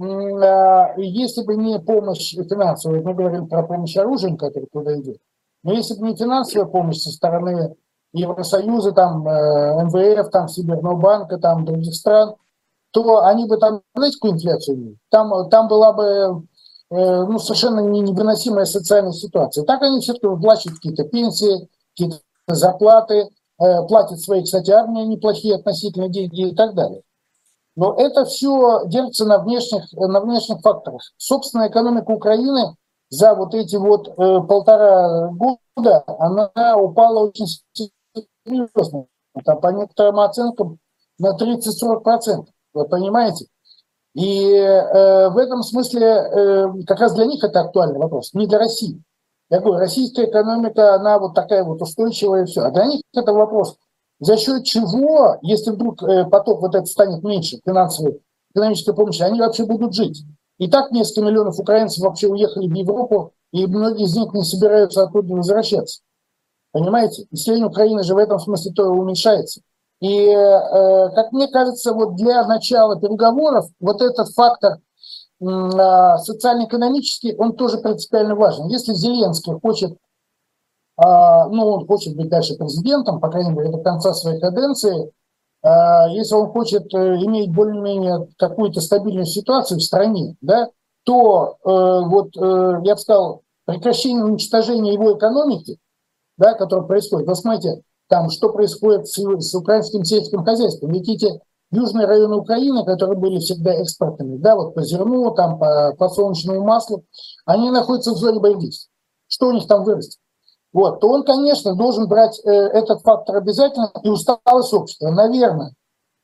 Speaker 3: а, если бы не помощь финансовая, мы говорим про помощь оружием, который туда идет, но если бы не финансовая помощь со стороны Евросоюза, там, э, МВФ, там, Сибирного банка, там, других стран, то они бы там, знаете, какую инфляцию имели? Там, там была бы э, ну, совершенно невыносимая социальная ситуация. Так они все-таки выплачивают какие-то пенсии, какие-то зарплаты, э, платят свои, кстати, армии неплохие относительно деньги и так далее. Но это все держится на внешних, на внешних факторах. Собственная экономика Украины за вот эти вот э, полтора года, она упала очень серьезно. Там, по некоторым оценкам на 30-40%. Вы понимаете? И э, в этом смысле э, как раз для них это актуальный вопрос, не для России. Я говорю, российская экономика, она вот такая вот устойчивая и все. А для них это вопрос, за счет чего, если вдруг э, поток вот этот станет меньше, финансовой, экономической помощи, они вообще будут жить. И так несколько миллионов украинцев вообще уехали в Европу, и многие из них не собираются оттуда возвращаться. Понимаете? Население Украины же в этом смысле то уменьшается. И, э, как мне кажется, вот для начала переговоров вот этот фактор э, социально-экономический, он тоже принципиально важен. Если Зеленский хочет, э, ну, он хочет быть дальше президентом, по крайней мере, до конца своей каденции, а, если он хочет э, иметь более-менее какую-то стабильную ситуацию в стране, да, то э, вот э, я бы сказал, прекращение уничтожения его экономики, да, которое происходит, вы смотрите, там, что происходит с, с украинским сельским хозяйством. Ведь южные районы Украины, которые были всегда экспортными, да, вот по зерну, там, по, по солнечному маслу, они находятся в зоне боевых действий. Что у них там вырастет? вот, то он, конечно, должен брать э, этот фактор обязательно и усталость общества. Наверное,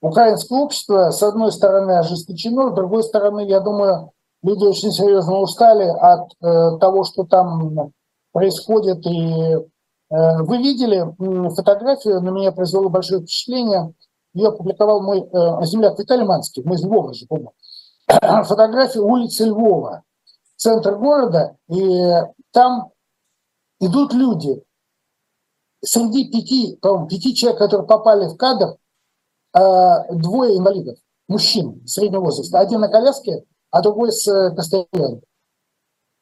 Speaker 3: украинское общество, с одной стороны, ожесточено, с другой стороны, я думаю, люди очень серьезно устали от э, того, что там происходит. И э, вы видели фотографию, на меня произвело большое впечатление. Ее опубликовал мой э, земляк Виталий Манский, мы из Львова же, помню. Фотографию улицы Львова, центр города, и там идут люди, среди пяти, по пяти человек, которые попали в кадр, а, двое инвалидов, мужчин среднего возраста. Один на коляске, а другой с э, костылем.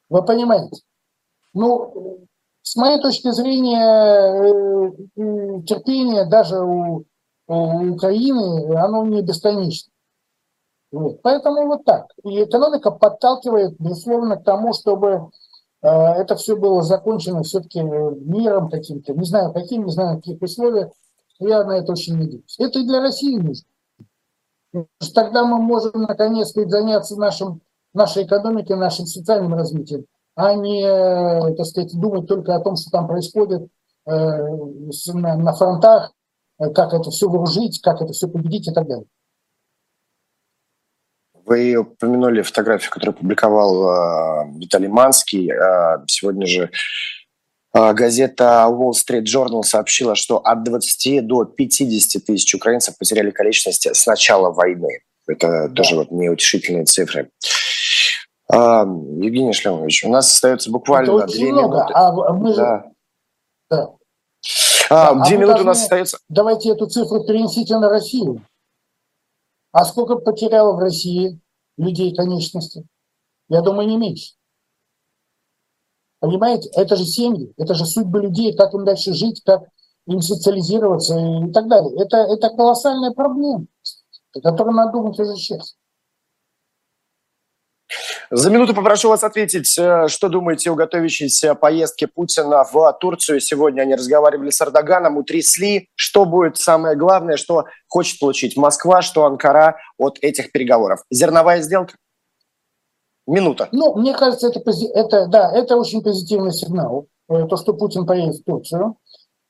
Speaker 3: Вы понимаете? Ну, с моей точки зрения, э, терпение даже у Украины, оно не бесконечно. Вот. Поэтому вот так. И экономика подталкивает, безусловно, к тому, чтобы а, это все было закончено все-таки миром каким-то, не знаю каким, не знаю в каких условиях, я на это очень надеюсь. Это и для России нужно. Тогда мы можем наконец-то заняться нашим, нашей экономикой, нашим социальным развитием, а не, так сказать, думать только о том, что там происходит э, на фронтах, как это все вооружить, как это все победить и так далее.
Speaker 2: Вы упомянули фотографию, которую публиковал э, Виталий Манский. Э, сегодня же э, газета Wall Street Journal сообщила, что от 20 до 50 тысяч украинцев потеряли конечности с начала войны. Это да. тоже вот неутешительные цифры. А, Евгений Шлемович, у нас остается буквально две минуты. А мы же... да.
Speaker 3: Да. А, а две минуты у нас остается. Давайте эту цифру перенесите на Россию. А сколько потеряло в России людей конечности? Я думаю, не меньше. Понимаете, это же семьи, это же судьбы людей, как им дальше жить, как им социализироваться и так далее. Это, это колоссальная проблема, о которой надо думать уже сейчас.
Speaker 2: За минуту попрошу вас ответить, э, что думаете о готовящейся поездке Путина в Турцию. Сегодня они разговаривали с Эрдоганом, утрясли. Что будет самое главное, что хочет получить Москва, что Анкара от этих переговоров? Зерновая сделка? Минута.
Speaker 3: Ну, мне кажется, это, это, да, это очень позитивный сигнал, э, то, что Путин поедет в Турцию.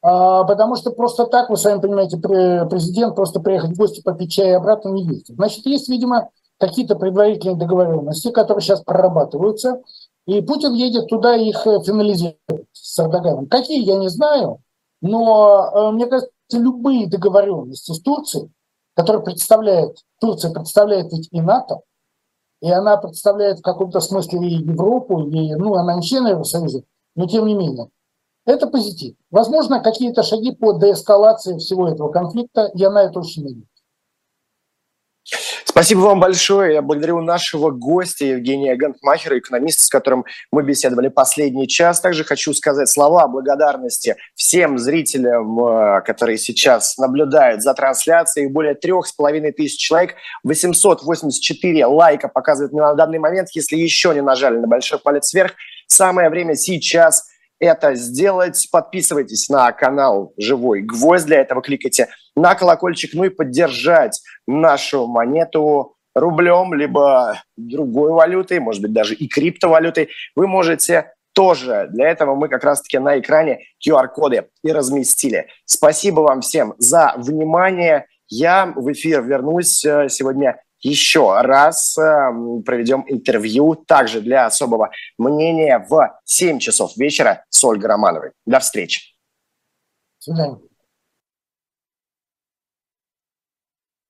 Speaker 3: А, потому что просто так, вы сами понимаете, президент просто приехать в гости попить чай и обратно не ездит. Значит, есть, видимо, какие-то предварительные договоренности, которые сейчас прорабатываются, и Путин едет туда их э, финализировать с Эрдоганом. Какие, я не знаю, но э, мне кажется, любые договоренности с Турцией, которые представляет, Турция представляет ведь и НАТО, и она представляет в каком-то смысле и Европу, и, ну, она не член Евросоюза, но тем не менее. Это позитив. Возможно, какие-то шаги по деэскалации всего этого конфликта, я на это очень надеюсь.
Speaker 2: Спасибо вам большое. Я благодарю нашего гостя Евгения Гантмахера, экономиста, с которым мы беседовали последний час. Также хочу сказать слова благодарности всем зрителям, э, которые сейчас наблюдают за трансляцией. Более трех с половиной тысяч человек, 884 лайка показывает на данный момент. Если еще не нажали на большой палец вверх, самое время сейчас – это сделать. Подписывайтесь на канал «Живой гвоздь». Для этого кликайте на колокольчик, ну и поддержать нашу монету рублем, либо другой валютой, может быть, даже и криптовалютой. Вы можете тоже. Для этого мы как раз-таки на экране QR-коды и разместили. Спасибо вам всем за внимание. Я в эфир вернусь э, сегодня еще раз эм, проведем интервью также для особого мнения в 7 часов вечера с Ольгой Романовой. До встречи.
Speaker 3: До свидания.